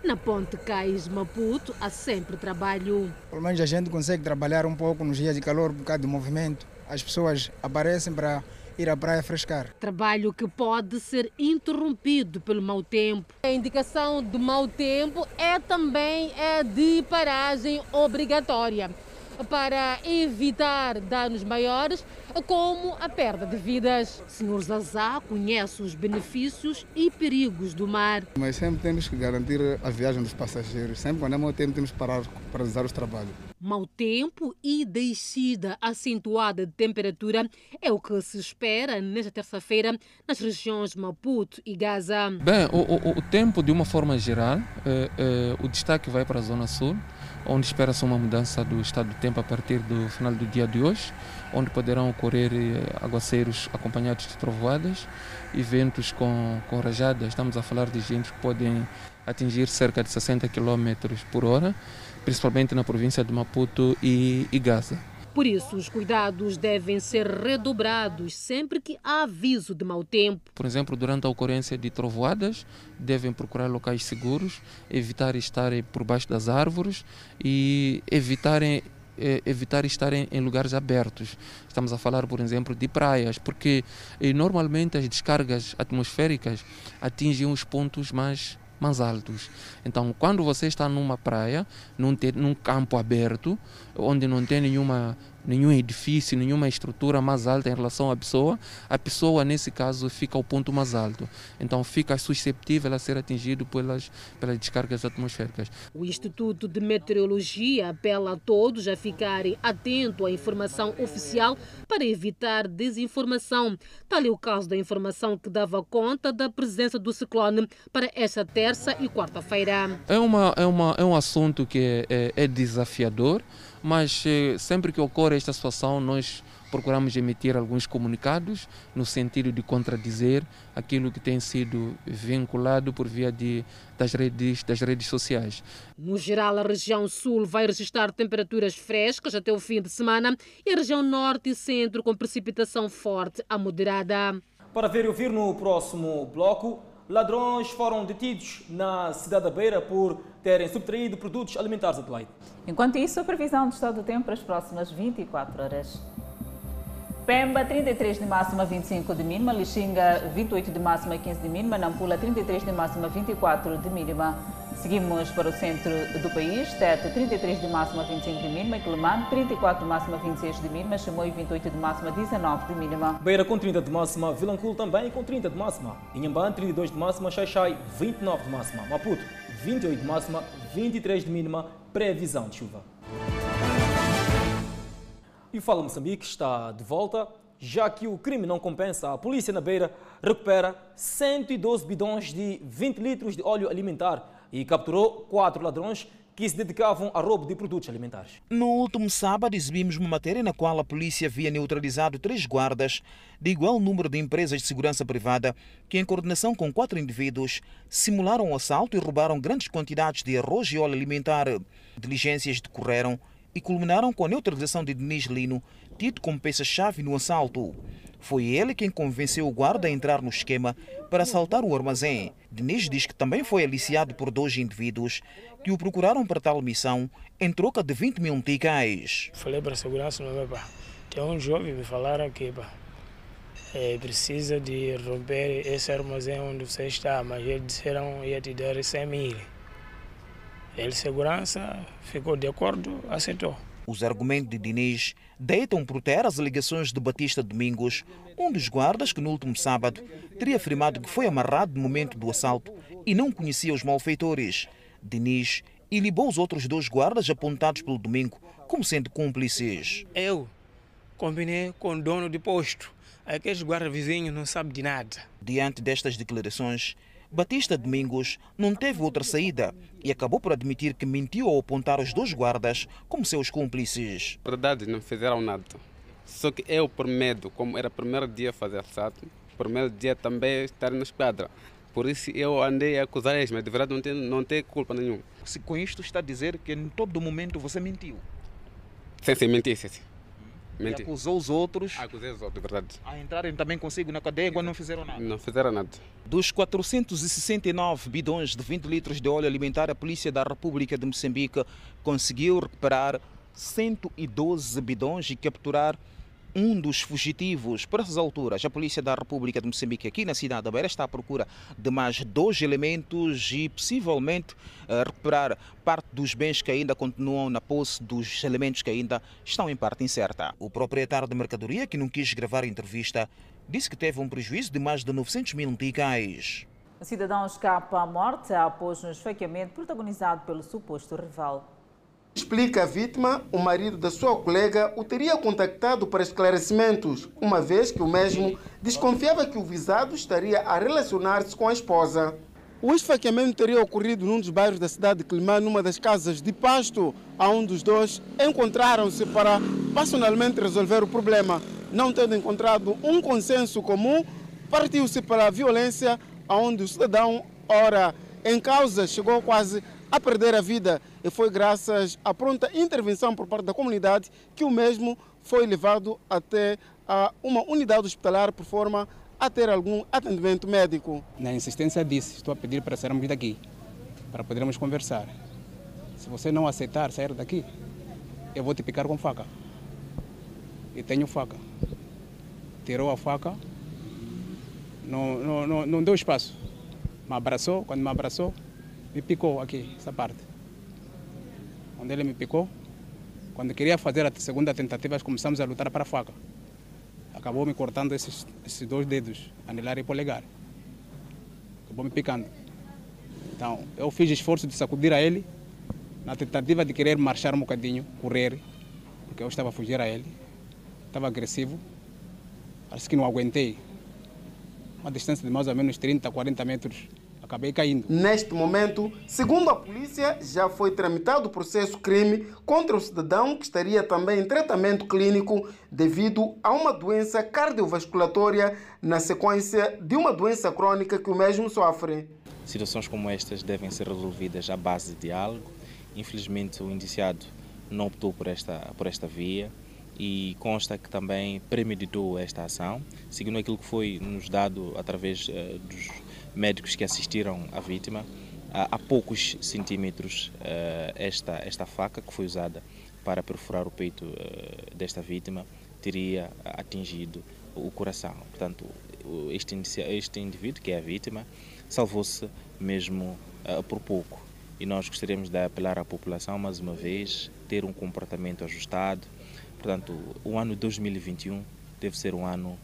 Na ponte Cais Maputo há sempre trabalho. Pelo menos a gente consegue trabalhar um pouco nos dias de calor por causa do movimento as pessoas aparecem para ir à praia frescar. Trabalho que pode ser interrompido pelo mau tempo. A indicação do mau tempo é também é de paragem obrigatória para evitar danos maiores, como a perda de vidas. Senhor Zazá conhece os benefícios e perigos do mar. Mas sempre temos que garantir a viagem dos passageiros. Sempre quando é mau tempo, temos que parar para realizar os trabalhos. Mau tempo e descida acentuada de temperatura é o que se espera nesta terça-feira nas regiões Maputo e Gaza. Bem, o, o, o tempo, de uma forma geral, é, é, o destaque vai para a Zona Sul onde espera-se uma mudança do estado do tempo a partir do final do dia de hoje, onde poderão ocorrer eh, aguaceiros acompanhados de trovoadas e ventos com, com rajadas. Estamos a falar de ventos que podem atingir cerca de 60 km por hora, principalmente na província de Maputo e, e Gaza. Por isso, os cuidados devem ser redobrados sempre que há aviso de mau tempo. Por exemplo, durante a ocorrência de trovoadas, devem procurar locais seguros, evitar estar por baixo das árvores e evitarem eh, evitar estar em, lugares abertos. Estamos a falar, por exemplo, de praias, porque eh, normalmente as descargas atmosféricas atingem os pontos mais mais altos. Então, quando você está numa praia, num, num campo aberto, onde não tem nenhuma nenhum edifício, nenhuma estrutura mais alta em relação à pessoa, a pessoa, nesse caso, fica ao ponto mais alto. Então, fica susceptível a ser atingido pelas, pelas descargas atmosféricas. O Instituto de Meteorologia apela a todos a ficarem atentos à informação oficial para evitar desinformação. Tal é o caso da informação que dava conta da presença do ciclone para esta terça e quarta-feira. É, uma, é, uma, é um assunto que é, é, é desafiador, mas eh, sempre que ocorre esta situação, nós procuramos emitir alguns comunicados no sentido de contradizer aquilo que tem sido vinculado por via de, das, redes, das redes sociais. No geral, a região sul vai registrar temperaturas frescas até o fim de semana e a região norte e centro com precipitação forte a moderada. Para ver e ouvir no próximo bloco, ladrões foram detidos na cidade da Beira por terem subtraído produtos alimentares a leite. Enquanto isso, a previsão do estado do tempo para as próximas 24 horas. Pemba, 33 de máxima, 25 de mínima. Lixinga, 28 de máxima, 15 de mínima. Nampula, 33 de máxima, 24 de mínima. Seguimos para o centro do país. Tete, 33 de máxima, 25 de mínima. Quelimane, 34 de máxima, 26 de mínima. Chimoio, 28 de máxima, 19 de mínima. Beira com 30 de máxima. Vilanculo também com 30 de máxima. Inhambane, 32 de máxima. Xaixai, 29 de máxima. Maputo, 28 de máxima, 23 de mínima. Previsão de chuva. E o Fala Moçambique está de volta. Já que o crime não compensa, a polícia na Beira recupera 112 bidões de 20 litros de óleo alimentar e capturou quatro ladrões que se dedicavam a roubo de produtos alimentares. No último sábado, exibimos uma matéria na qual a polícia havia neutralizado três guardas de igual número de empresas de segurança privada que, em coordenação com quatro indivíduos, simularam o um assalto e roubaram grandes quantidades de arroz e óleo alimentar. Diligências decorreram e culminaram com a neutralização de Denis Lino, tido como peça-chave no assalto. Foi ele quem convenceu o guarda a entrar no esquema para assaltar o armazém. Denis diz que também foi aliciado por dois indivíduos que o procuraram para tal missão em troca de 20 mil ticais. Falei para a segurança, não, pá. Tem um jovem me falaram que pá, é, precisa de romper esse armazém onde você está, mas eles disseram que ia te dar 100 mil. Ele, segurança, ficou de acordo, aceitou. Os argumentos de Diniz deitam por terra as alegações de Batista Domingos, um dos guardas que no último sábado teria afirmado que foi amarrado no momento do assalto e não conhecia os malfeitores. Diniz ilibou os outros dois guardas apontados pelo Domingo como sendo cúmplices. Eu combinei com o dono de posto. Aqueles guardas vizinhos não sabem de nada. Diante destas declarações, Batista Domingos não teve outra saída e acabou por admitir que mentiu ao apontar os dois guardas como seus cúmplices. Na verdade, não fizeram nada. Só que eu, por medo, como era o primeiro dia fazer assalto, primeiro dia também estar na esquadra. Por isso eu andei a acusar eles, mas de verdade não tem, não tem culpa nenhuma. Se com isto está a dizer que em todo momento você mentiu? Sim, sim, menti, sim. sim. Menti. E acusou os outros. Acusei os outros, de verdade. A entrarem também consigo na cadeia quando não fizeram nada. Não fizeram nada. Dos 469 bidões de 20 litros de óleo alimentar, a Polícia da República de Moçambique conseguiu recuperar 112 bidões e capturar um dos fugitivos. Por essas alturas, a Polícia da República de Moçambique, aqui na cidade da Beira, está à procura de mais dois elementos e possivelmente uh, recuperar parte dos bens que ainda continuam na posse dos elementos que ainda estão em parte incerta. O proprietário de mercadoria, que não quis gravar a entrevista, disse que teve um prejuízo de mais de 900 mil ticais. O cidadão escapa à morte após um esfaqueamento protagonizado pelo suposto rival. Explica a vítima, o marido da sua colega o teria contactado para esclarecimentos, uma vez que o mesmo desconfiava que o visado estaria a relacionar-se com a esposa. O esfaqueamento teria ocorrido num dos bairros da cidade de Climã, numa das casas de pasto, onde os dois encontraram-se para personalmente resolver o problema. Não tendo encontrado um consenso comum, partiu-se para a violência, onde o cidadão, ora em causa, chegou quase a perder a vida e foi graças à pronta intervenção por parte da comunidade que o mesmo foi levado até a uma unidade hospitalar por forma a ter algum atendimento médico. Na insistência disse, estou a pedir para sairmos daqui, para podermos conversar. Se você não aceitar sair daqui, eu vou te picar com faca. E tenho faca. Tirou a faca, não, não, não, não deu espaço. Me abraçou, quando me abraçou, me picou aqui, essa parte. Onde ele me picou, Quando queria fazer a segunda tentativa, começamos a lutar para a faca. Acabou me cortando esses, esses dois dedos, anelar e polegar. Acabou me picando. Então, eu fiz esforço de sacudir a ele, na tentativa de querer marchar um bocadinho, correr, porque eu estava a fugir a ele. Estava agressivo. Acho que não aguentei. Uma distância de mais ou menos 30, 40 metros acabei caindo. Neste momento, segundo a polícia, já foi tramitado o processo crime contra o cidadão que estaria também em tratamento clínico devido a uma doença cardiovasculatória na sequência de uma doença crônica que o mesmo sofre. Situações como estas devem ser resolvidas à base de diálogo. Infelizmente, o indiciado não optou por esta, por esta via e consta que também premeditou esta ação, seguindo aquilo que foi nos dado através uh, dos médicos que assistiram à vítima. A, poucos centímetros uh, esta, esta faca que foi usada para perfurar o peito uh, desta vítima teria atingido o coração. Portanto, este, este indivíduo, que é a vítima, salvou-se mesmo uh, por pouco. E nós gostaríamos de apelar à população, mais uma vez, ter um comportamento ajustado. Portanto, o ano 2021 deve ser um ano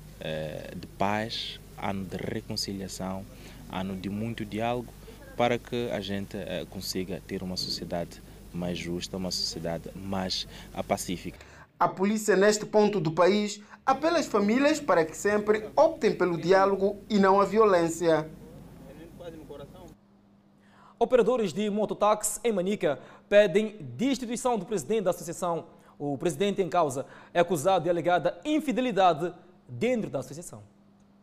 de paz, ano de reconciliação, ano de muito diálogo para que a gente uh, consiga ter uma sociedade mais justa, uma sociedade mais pacífica. A polícia, neste ponto do país, apela às famílias para que sempre optem pelo diálogo e não a violência. Operadores de mototáxi em Manica pedem destituição do presidente da associação. O presidente em causa é acusado de alegada infidelidade dentro da associação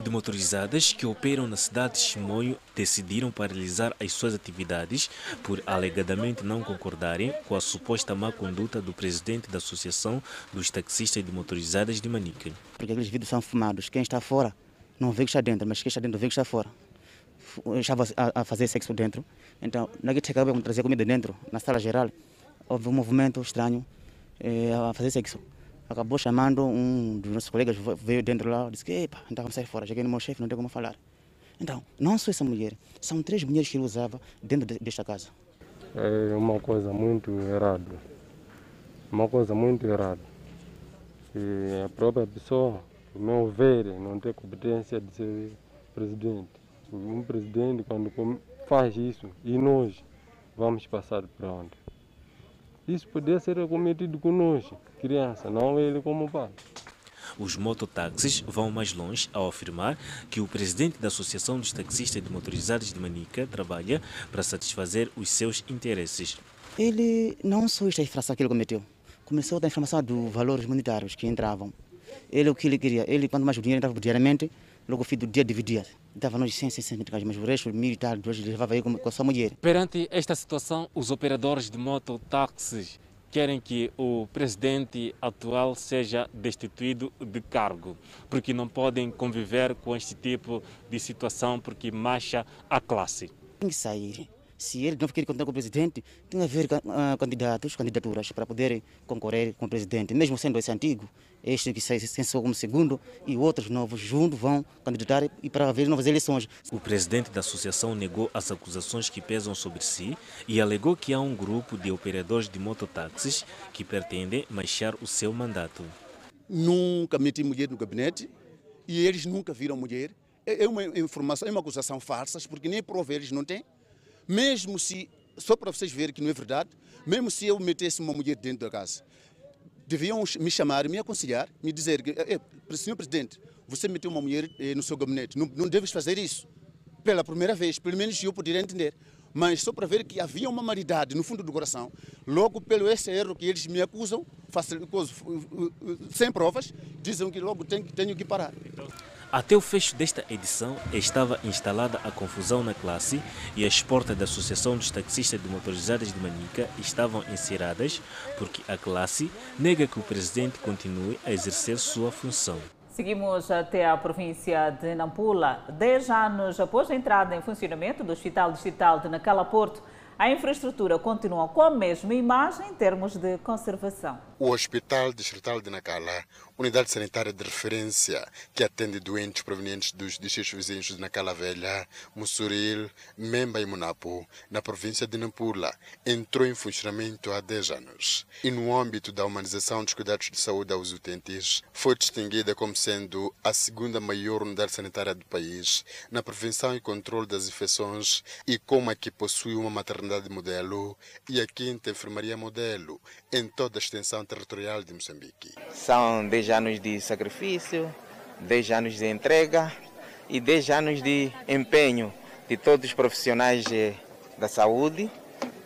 de motorizadas que operam na cidade de Chimoio decidiram paralisar as suas atividades por alegadamente não concordarem com a suposta má conduta do presidente da Associação dos Taxistas de Motorizadas de Manica. Porque aqueles vidros são fumados. Quem está fora não vê que está dentro, mas quem está dentro vê que está fora. Estava a fazer sexo dentro, então na que chegava a trazer comida dentro, na sala geral, houve um movimento estranho eh, a fazer sexo acabou chamando um dos nossos colegas, veio dentro lá, disse que, epa, então vamos sair fora, cheguei no meu chefe, não tem como falar. Então, não só essa mulher, são três mulheres que ele usava dentro de, desta casa. É uma coisa muito errada, uma coisa muito errada. E a própria pessoa, no meu ver, não tem competência de ser presidente. Um presidente, quando faz isso, e nós vamos passar para onde? Isso poderia ser cometido conosco, criança, não ele como pai. Os mototáxis vão mais longe ao afirmar que o presidente da Associação dos Taxistas de Motorizados de Manica trabalha para satisfazer os seus interesses. Ele não só está infração que ele cometeu, começou a dar informação dos valores monetários que entravam. Ele o que ele queria, ele quanto mais o dinheiro entrava diariamente, logo o fim do dia dividia. Dava nós 100, 100 centavos, mas o resto, mil e tal, dois, levava aí com, com a sua mulher. Perante esta situação, os operadores de mototáxis querem que o presidente atual seja destituído de cargo, porque não podem conviver com este tipo de situação, porque marcha a classe. Tem que sair. Se ele não quer contar com o presidente, tem que haver uh, candidatos, candidaturas para poder concorrer com o presidente, mesmo sendo esse antigo este que se censou como segundo e outros novos juntos vão candidatar e para haver novas eleições. O presidente da associação negou as acusações que pesam sobre si e alegou que há um grupo de operadores de mototáxis que pretendem manchar o seu mandato. Nunca meti mulher no gabinete e eles nunca viram mulher. É, é uma informação, é uma acusação falsa, porque nem prova eles não têm. Mesmo se, só para vocês verem que não é verdade, mesmo se eu metesse uma mulher dentro da casa, deviam me chamar, me aconselhar, me dizer, eh, eh, senhor presidente, você meteu uma mulher eh, no seu gabinete, não, não deves fazer isso. Pela primeira vez, pelo menos eu poderia entender. Mas só para ver que havia uma maridade no fundo do coração, logo pelo esse erro que eles me acusam, sem provas, dizem que logo tenho, tenho que parar. Até o fecho desta edição estava instalada a confusão na classe e as portas da Associação dos Taxistas de Motorizadas de Manica estavam encerradas porque a classe nega que o presidente continue a exercer sua função. Seguimos até a província de Nampula. Dez anos após a entrada em funcionamento do Hospital Distrital de Nacala Porto, a infraestrutura continua com a mesma imagem em termos de conservação. O Hospital Distrital de Nacala, unidade sanitária de referência que atende doentes provenientes dos distritos vizinhos de Nacala Velha, Mussuril, Memba e Munapo, na província de Nampula, entrou em funcionamento há 10 anos. E no âmbito da humanização dos cuidados de saúde aos utentes, foi distinguida como sendo a segunda maior unidade sanitária do país na prevenção e controle das infecções e como a que possui uma maternidade modelo e a quinta enfermaria modelo em toda a extensão territorial de Moçambique. São 10 anos de sacrifício, 10 anos de entrega e 10 anos de empenho de todos os profissionais da saúde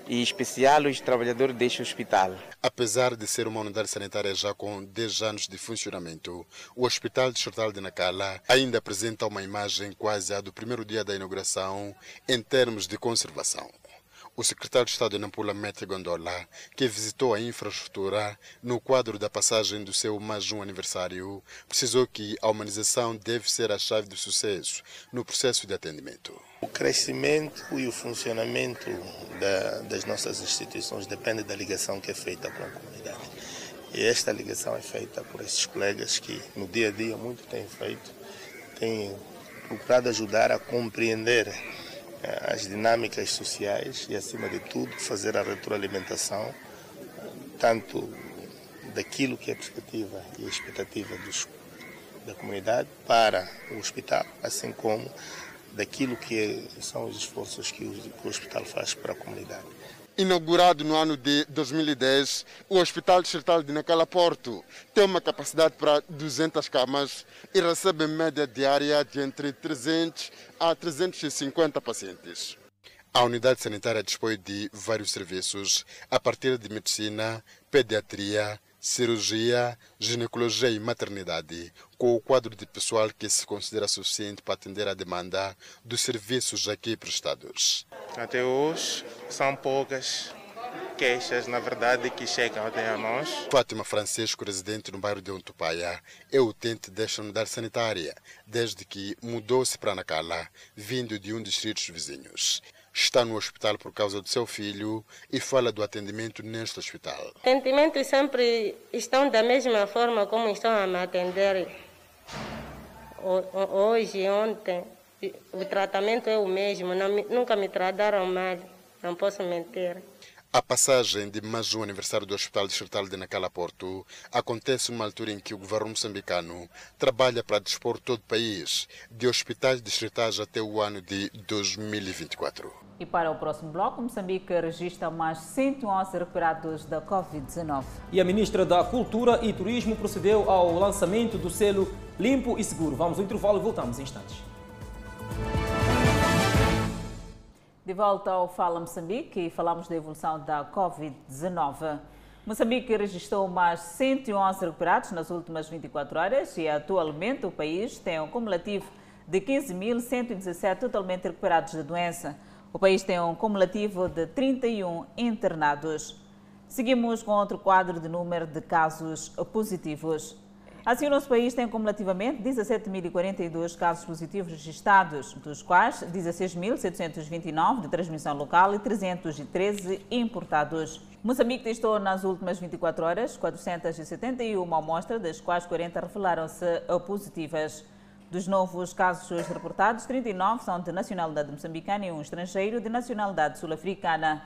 e em especial os trabalhadores deste hospital. Apesar de ser uma unidade sanitária já com 10 anos de funcionamento, o Hospital Distrital de Nacala ainda apresenta uma imagem quase a do primeiro dia da inauguração em termos de conservação. O secretário de Estado de Nampula, Gondola, que visitou a infraestrutura no quadro da passagem do seu mais um aniversário, precisou que a humanização deve ser a chave do sucesso no processo de atendimento. O crescimento e o funcionamento da, das nossas instituições depende da ligação que é feita com a comunidade. E esta ligação é feita por esses colegas que, no dia a dia, muito têm feito, têm procurado ajudar a compreender as dinâmicas sociais e, acima de tudo, fazer a retroalimentação tanto daquilo que é a perspectiva e a expectativa dos, da comunidade para o hospital, assim como daquilo que são os esforços que o, que o hospital faz para a comunidade. Inaugurado no ano de 2010, o Hospital Distrital de Nacala Porto tem uma capacidade para 200 camas e recebe média diária de entre 300 a 350 pacientes. A unidade sanitária dispõe de vários serviços, a partir de medicina, pediatria, cirurgia, ginecologia e maternidade, com o quadro de pessoal que se considera suficiente para atender à demanda dos serviços aqui prestados. Até hoje são poucas queixas, na verdade, que chegam até a nós. Fátima Francisco, residente no bairro de Ontupaia, é utente desta unidade sanitária, desde que mudou-se para Nacala, vindo de um distrito vizinhos está no hospital por causa do seu filho e fala do atendimento neste hospital. Atendimentos sempre estão da mesma forma como estão a me atender hoje, ontem. O tratamento é o mesmo, não, nunca me trataram mal, não posso mentir. A passagem de mais um aniversário do Hospital Distrital de Nacala Porto acontece numa altura em que o governo moçambicano trabalha para dispor todo o país de hospitais distritais até o ano de 2024. E para o próximo bloco, Moçambique registra mais 111 recuperados da Covid-19. E a ministra da Cultura e Turismo procedeu ao lançamento do selo Limpo e Seguro. Vamos ao intervalo e voltamos em instantes. De volta ao Fala Moçambique e falamos da evolução da Covid-19. Moçambique registrou mais 111 recuperados nas últimas 24 horas e atualmente o país tem um cumulativo de 15.117 totalmente recuperados da doença. O país tem um cumulativo de 31 internados. Seguimos com outro quadro de número de casos positivos. Assim, o nosso país tem cumulativamente 17.042 casos positivos registrados, dos quais 16.729 de transmissão local e 313 importados. Moçambique testou nas últimas 24 horas 471 amostras, das quais 40 revelaram-se positivas. Dos novos casos reportados, 39 são de nacionalidade moçambicana e um estrangeiro de nacionalidade sul-africana.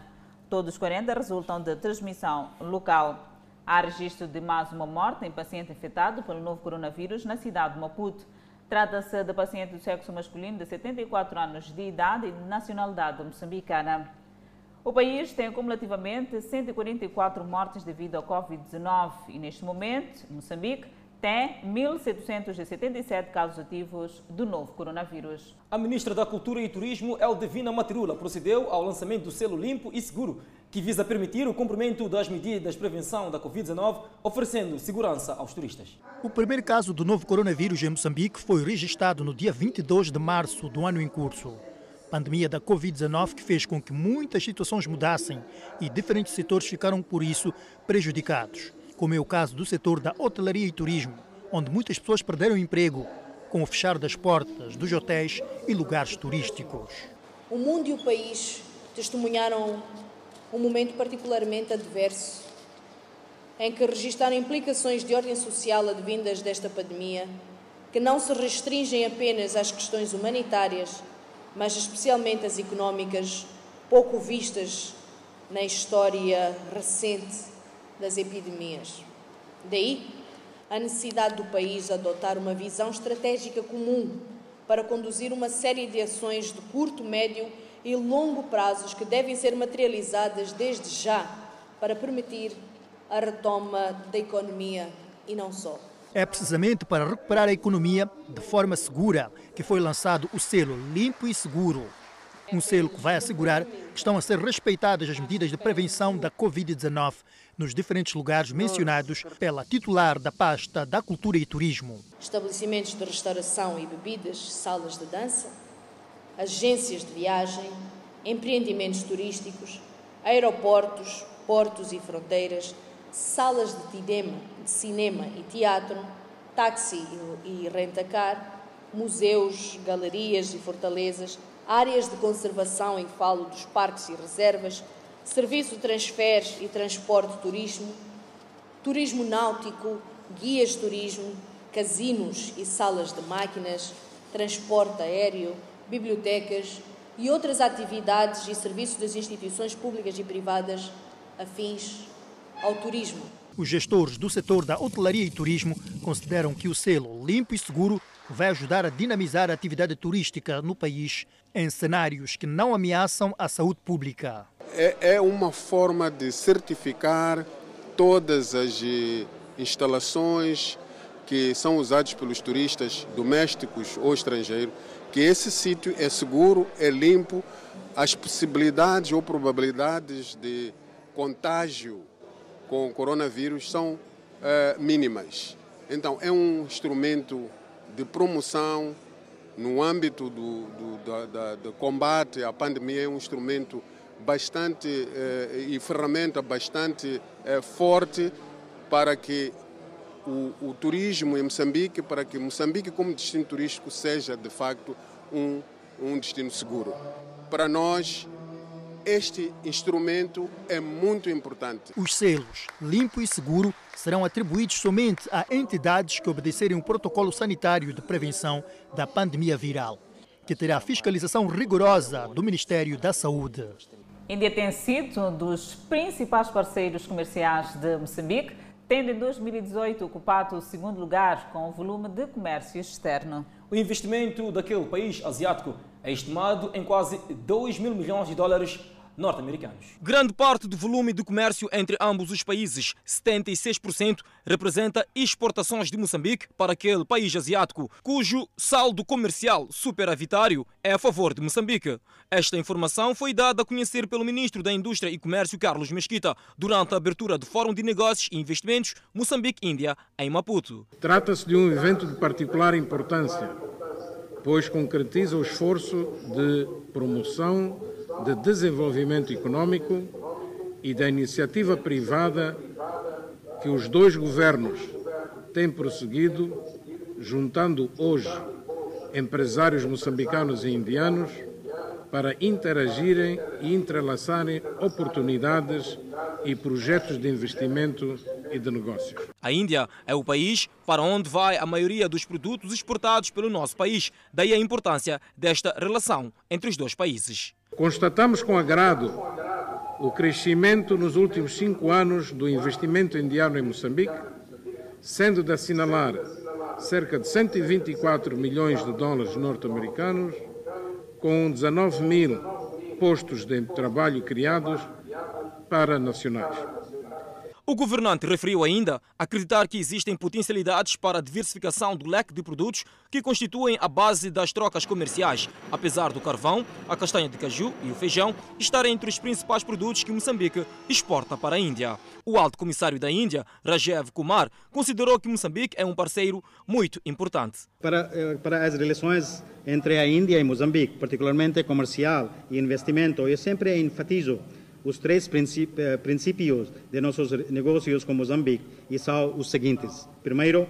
Todos os 40 resultam de transmissão local. Há registro de mais uma morte em paciente infectado pelo novo coronavírus na cidade de Maputo. Trata-se de paciente do sexo masculino de 74 anos de idade e de nacionalidade moçambicana. O país tem acumulativamente 144 mortes devido ao Covid-19 e, neste momento, Moçambique tem 1.777 casos ativos do novo coronavírus. A ministra da Cultura e Turismo, Eldevina Matirula, procedeu ao lançamento do selo limpo e seguro, que visa permitir o cumprimento das medidas de prevenção da Covid-19, oferecendo segurança aos turistas. O primeiro caso do novo coronavírus em Moçambique foi registrado no dia 22 de março do ano em curso. Pandemia da Covid-19 que fez com que muitas situações mudassem e diferentes setores ficaram, por isso, prejudicados como é o caso do setor da hotelaria e turismo, onde muitas pessoas perderam emprego com o fechar das portas dos hotéis e lugares turísticos. O mundo e o país testemunharam um momento particularmente adverso em que registaram implicações de ordem social advindas desta pandemia, que não se restringem apenas às questões humanitárias, mas especialmente as económicas, pouco vistas na história recente das epidemias. Daí a necessidade do país adotar uma visão estratégica comum para conduzir uma série de ações de curto, médio e longo prazos que devem ser materializadas desde já para permitir a retoma da economia e não só. É precisamente para recuperar a economia de forma segura que foi lançado o selo Limpo e Seguro. Um selo que vai assegurar que estão a ser respeitadas as medidas de prevenção da Covid-19 nos diferentes lugares mencionados pela titular da pasta da Cultura e Turismo. Estabelecimentos de restauração e bebidas, salas de dança, agências de viagem, empreendimentos turísticos, aeroportos, portos e fronteiras, salas de cinema, de cinema e teatro, táxi e rentacar, museus, galerias e fortalezas, áreas de conservação em falo dos parques e reservas, serviço de transfer e transporte turismo, turismo náutico, guias de turismo, casinos e salas de máquinas, transporte aéreo, bibliotecas e outras atividades e serviços das instituições públicas e privadas afins ao turismo. Os gestores do setor da hotelaria e turismo consideram que o selo limpo e seguro vai ajudar a dinamizar a atividade turística no país em cenários que não ameaçam a saúde pública. É, é uma forma de certificar todas as eh, instalações que são usadas pelos turistas domésticos ou estrangeiros, que esse sítio é seguro, é limpo, as possibilidades ou probabilidades de contágio com o coronavírus são é, mínimas. Então, é um instrumento de promoção no âmbito do, do, do combate à pandemia, é um instrumento bastante eh, e ferramenta bastante eh, forte para que o, o, turismo em Moçambique, para que Moçambique como destino turístico seja de facto um, um destino seguro. Para nós, este instrumento é muito importante. Os selos limpo e seguro serão atribuídos somente a entidades que obedecerem o protocolo sanitário de prevenção da pandemia viral, que terá fiscalização rigorosa do Ministério da Saúde. Índia tem sido um dos principais parceiros comerciais de Moçambique, tendo em 2018 ocupado o segundo lugar com o volume de comércio externo. O investimento daquele país asiático é estimado em quase 2 mil milhões de dólares norte-americanos. Grande parte do volume do comércio entre ambos os países, 76%, representa exportações de Moçambique para aquele país asiático, cujo saldo comercial superavitário é a favor de Moçambique. Esta informação foi dada a conhecer pelo ministro da Indústria e Comércio, Carlos Mesquita, durante a abertura do Fórum de Negócios e Investimentos Moçambique-Índia, em Maputo. Trata-se de um evento de particular importância, pois concretiza o esforço de promoção de desenvolvimento econômico e da iniciativa privada que os dois governos têm prosseguido, juntando hoje empresários moçambicanos e indianos para interagirem e entrelaçarem oportunidades e projetos de investimento e de negócios. A Índia é o país para onde vai a maioria dos produtos exportados pelo nosso país, daí a importância desta relação entre os dois países. Constatamos com agrado o crescimento nos últimos cinco anos do investimento indiano em Moçambique, sendo de assinalar cerca de 124 milhões de dólares norte-americanos, com 19 mil postos de trabalho criados para nacionais. O governante referiu ainda acreditar que existem potencialidades para a diversificação do leque de produtos que constituem a base das trocas comerciais, apesar do carvão, a castanha de caju e o feijão estarem entre os principais produtos que Moçambique exporta para a Índia. O alto comissário da Índia, Rajev Kumar, considerou que Moçambique é um parceiro muito importante. Para, eh, para as relações entre a Índia e Moçambique, particularmente comercial e investimento, eu sempre enfatizo os três eh, princípios de nossos negócios com Moçambique e são os seguintes. Primeiro,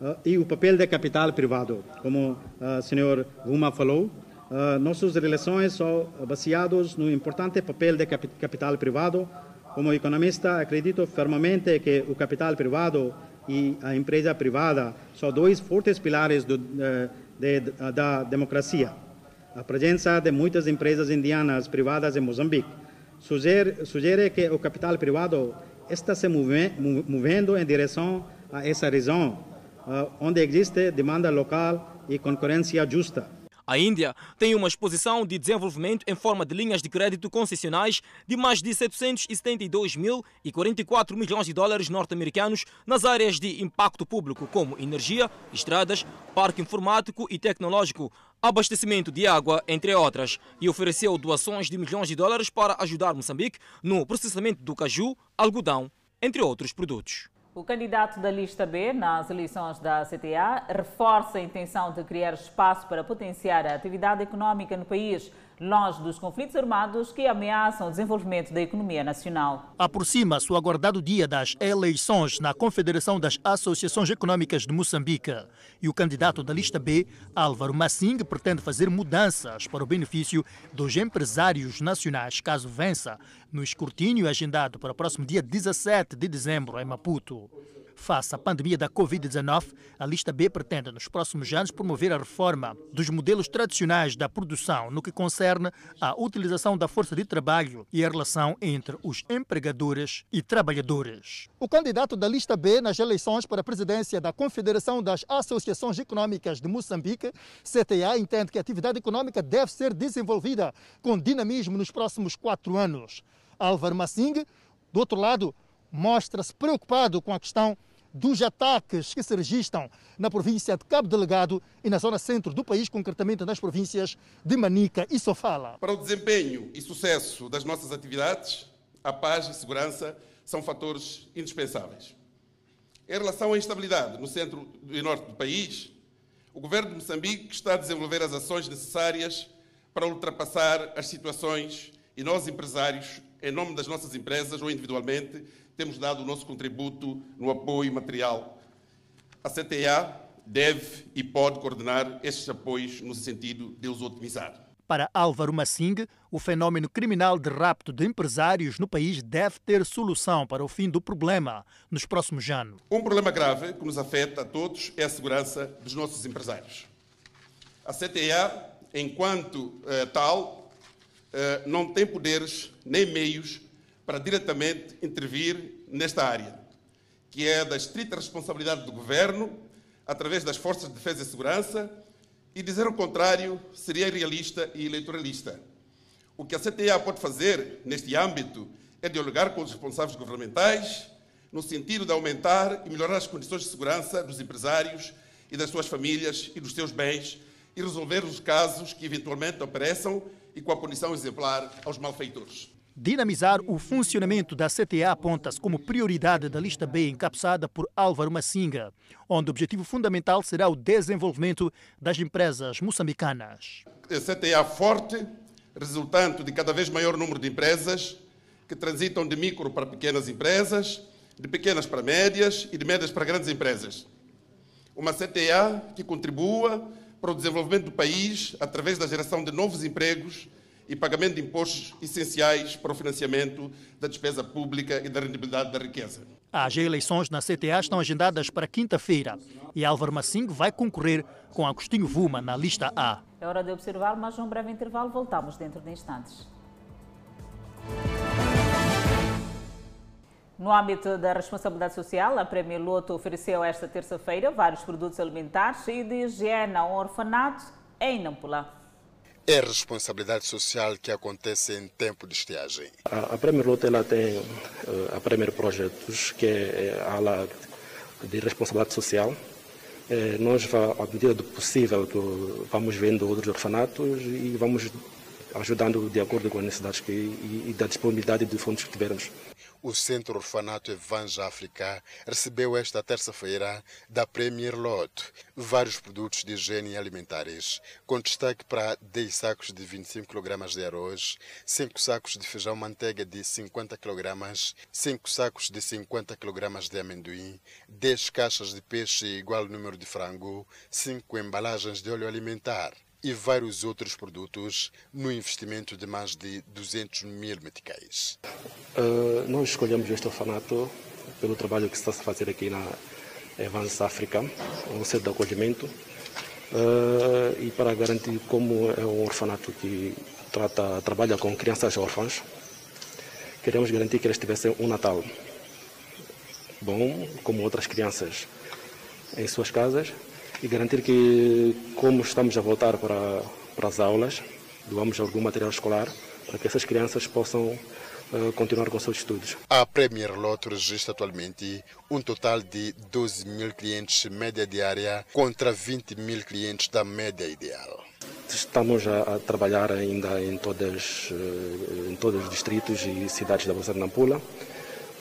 uh, e o papel de capital privado. Como o senhor Vuma falou, uh, nossas relações são baseadas no importante papel de capital privado Como economista, acredito fermamente que o capital privado e a empresa privada são dois fortes pilares do, de, da democracia. A presença de muitas empresas indianas privadas em Moçambique sugere, sugere que o capital privado está se move, movendo em direção a essa região, onde existe demanda local e concorrência justa. A Índia tem uma exposição de desenvolvimento em forma de linhas de crédito concessionais de mais de 772 mil e 44 milhões de dólares norte-americanos nas áreas de impacto público, como energia, estradas, parque informático e tecnológico, abastecimento de água, entre outras, e ofereceu doações de milhões de dólares para ajudar Moçambique no processamento do caju, algodão, entre outros produtos. O candidato da lista B nas eleições da CTA reforça a intenção de criar espaço para potenciar a atividade econômica no país, longe dos conflitos armados que ameaçam o desenvolvimento da economia nacional. Aproxima-se o aguardado dia das eleições na Confederação das Associações Econômicas de Moçambique e o candidato da lista B, Álvaro Massing, pretende fazer mudanças para o benefício dos empresários nacionais caso vença no escrutínio agendado para o próximo dia 17 de dezembro em Maputo. Face à pandemia da Covid-19, a lista B pretende, nos próximos anos, promover a reforma dos modelos tradicionais da produção no que concerne à utilização da força de trabalho e a relação entre os empregadores e trabalhadores. O candidato da lista B nas eleições para a presidência da Confederação das Associações Econômicas de Moçambique, CTA, entende que a atividade econômica deve ser desenvolvida com dinamismo nos próximos quatro anos. Álvaro Massing, do outro lado, mostra-se preocupado com a questão dos ataques que se registram na província de Cabo Delegado e na zona centro do país, concretamente nas províncias de Manica e Sofala. Para o desempenho e sucesso das nossas atividades, a paz e segurança são fatores indispensáveis. Em relação à instabilidade no centro e norte do país, o governo de Moçambique está a desenvolver as ações necessárias para ultrapassar as situações e nós, empresários, em nome das nossas empresas ou individualmente, temos dado o nosso contributo no apoio material. A CTA deve e pode coordenar estes apoios no sentido de os otimizar. Para Álvaro Massing, o fenômeno criminal de rapto de empresários no país deve ter solução para o fim do problema nos próximos anos. Um problema grave que nos afeta a todos é a segurança dos nossos empresários. A CTA, enquanto eh, tal, eh, não tem poderes nem meios para diretamente intervir nesta área, que é da estrita responsabilidade do Governo, através das Forças de Defesa e Segurança, e dizer o contrário seria irrealista e eleitoralista. O que a CTA pode fazer neste âmbito é dialogar com os responsáveis governamentais, no sentido de aumentar e melhorar as condições de segurança dos empresários e das suas famílias e dos seus bens e resolver os casos que eventualmente apareçam e com a punição exemplar aos malfeitores. Dinamizar o funcionamento da CTA aponta-se como prioridade da lista B encabeçada por Álvaro Massinga, onde o objetivo fundamental será o desenvolvimento das empresas moçambicanas. CTA forte, resultante de cada vez maior número de empresas que transitam de micro para pequenas empresas, de pequenas para médias e de médias para grandes empresas. Uma CTA que contribua para o desenvolvimento do país através da geração de novos empregos e pagamento de impostos essenciais para o financiamento da despesa pública e da rendibilidade da riqueza. As eleições na CTA estão agendadas para quinta-feira e Álvaro Massingo vai concorrer com Agostinho Vuma na lista A. É hora de observar mais um breve intervalo. Voltamos dentro de instantes. No âmbito da responsabilidade social, a Prémio Loto ofereceu esta terça-feira vários produtos alimentares e de higiene a um orfanato em Nampula. É responsabilidade social que acontece em tempo de estiagem. A, a Premier ela tem uh, a Premier Projetos, que é, é a ala de responsabilidade social. É, nós, à medida do possível, vamos vendo outros orfanatos e vamos ajudando de acordo com as necessidades que, e, e da disponibilidade de fundos que tivermos o Centro Orfanato Evanja África recebeu esta terça-feira da Premier Lot vários produtos de higiene alimentares, com destaque para 10 sacos de 25 kg de arroz, 5 sacos de feijão manteiga de 50 kg, 5 sacos de 50 kg de amendoim, 10 caixas de peixe igual número de frango, 5 embalagens de óleo alimentar. E vários outros produtos no investimento de mais de 200 mil meticais. Uh, nós escolhemos este orfanato pelo trabalho que está a fazer aqui na Evans África, um centro de acolhimento, uh, e para garantir como é um orfanato que trata, trabalha com crianças órfãs, queremos garantir que eles tivessem um Natal bom, como outras crianças em suas casas, e garantir que, como estamos a voltar para, para as aulas, doamos algum material escolar para que essas crianças possam uh, continuar com seus estudos. A Premier Lotto registra atualmente um total de 12 mil clientes média diária contra 20 mil clientes da média ideal. Estamos a, a trabalhar ainda em, todas, uh, em todos os distritos e cidades da Bolsa de Nampula,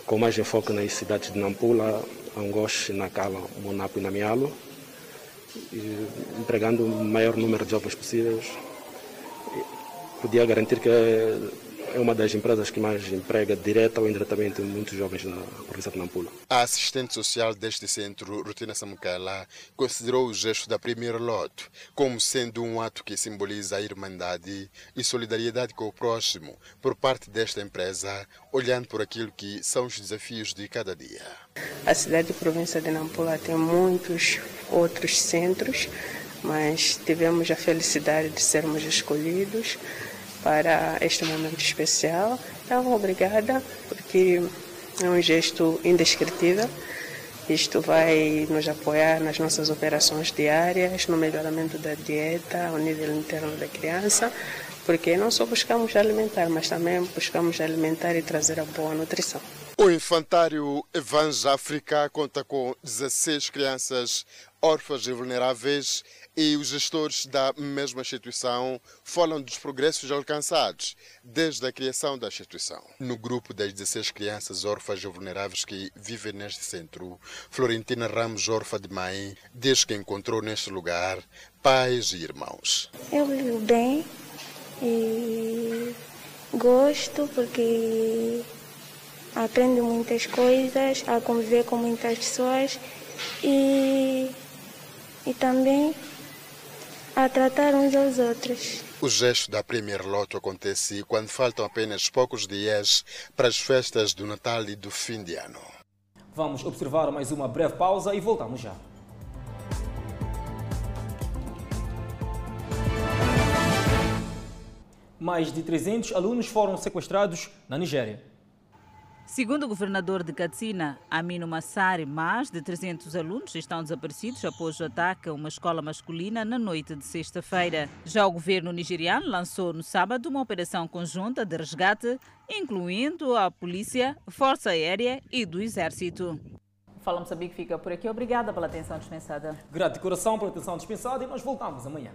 com mais enfoque nas cidades de Nampula, Angoche, Nacala, Monapo e Namialo, empregando o maior número de jovens possíveis. Podia garantir que é uma das empresas que mais emprega direta ou indiretamente muitos jovens na província de Nampula. A assistente social deste centro, Rutina Samucala, considerou o gesto da primeira lote como sendo um ato que simboliza a irmandade e solidariedade com o próximo por parte desta empresa, olhando por aquilo que são os desafios de cada dia. A cidade e província de Nampula tem muitos outros centros, mas tivemos a felicidade de sermos escolhidos para este momento especial. Então, obrigada, porque é um gesto indescritível. Isto vai nos apoiar nas nossas operações diárias, no melhoramento da dieta ao nível interno da criança, porque não só buscamos alimentar, mas também buscamos alimentar e trazer a boa nutrição. O infantário Evans África conta com 16 crianças órfãs e vulneráveis e os gestores da mesma instituição falam dos progressos alcançados desde a criação da instituição. No grupo das 16 crianças órfãs e vulneráveis que vivem neste centro, Florentina Ramos, órfã de mãe, diz que encontrou neste lugar pais e irmãos. Eu vivo bem e gosto porque aprendo muitas coisas, a conviver com muitas pessoas e, e também a tratar uns aos outros. O gesto da Premier Loto acontece quando faltam apenas poucos dias para as festas do Natal e do fim de ano. Vamos observar mais uma breve pausa e voltamos já. Mais de 300 alunos foram sequestrados na Nigéria. Segundo o governador de Katsina, Amino Massari, mais de 300 alunos estão desaparecidos após o ataque a uma escola masculina na noite de sexta-feira. Já o governo nigeriano lançou no sábado uma operação conjunta de resgate, incluindo a polícia, força aérea e do exército. Fala Moçambique fica por aqui. Obrigada pela atenção dispensada. Grato de coração pela atenção dispensada e nós voltamos amanhã.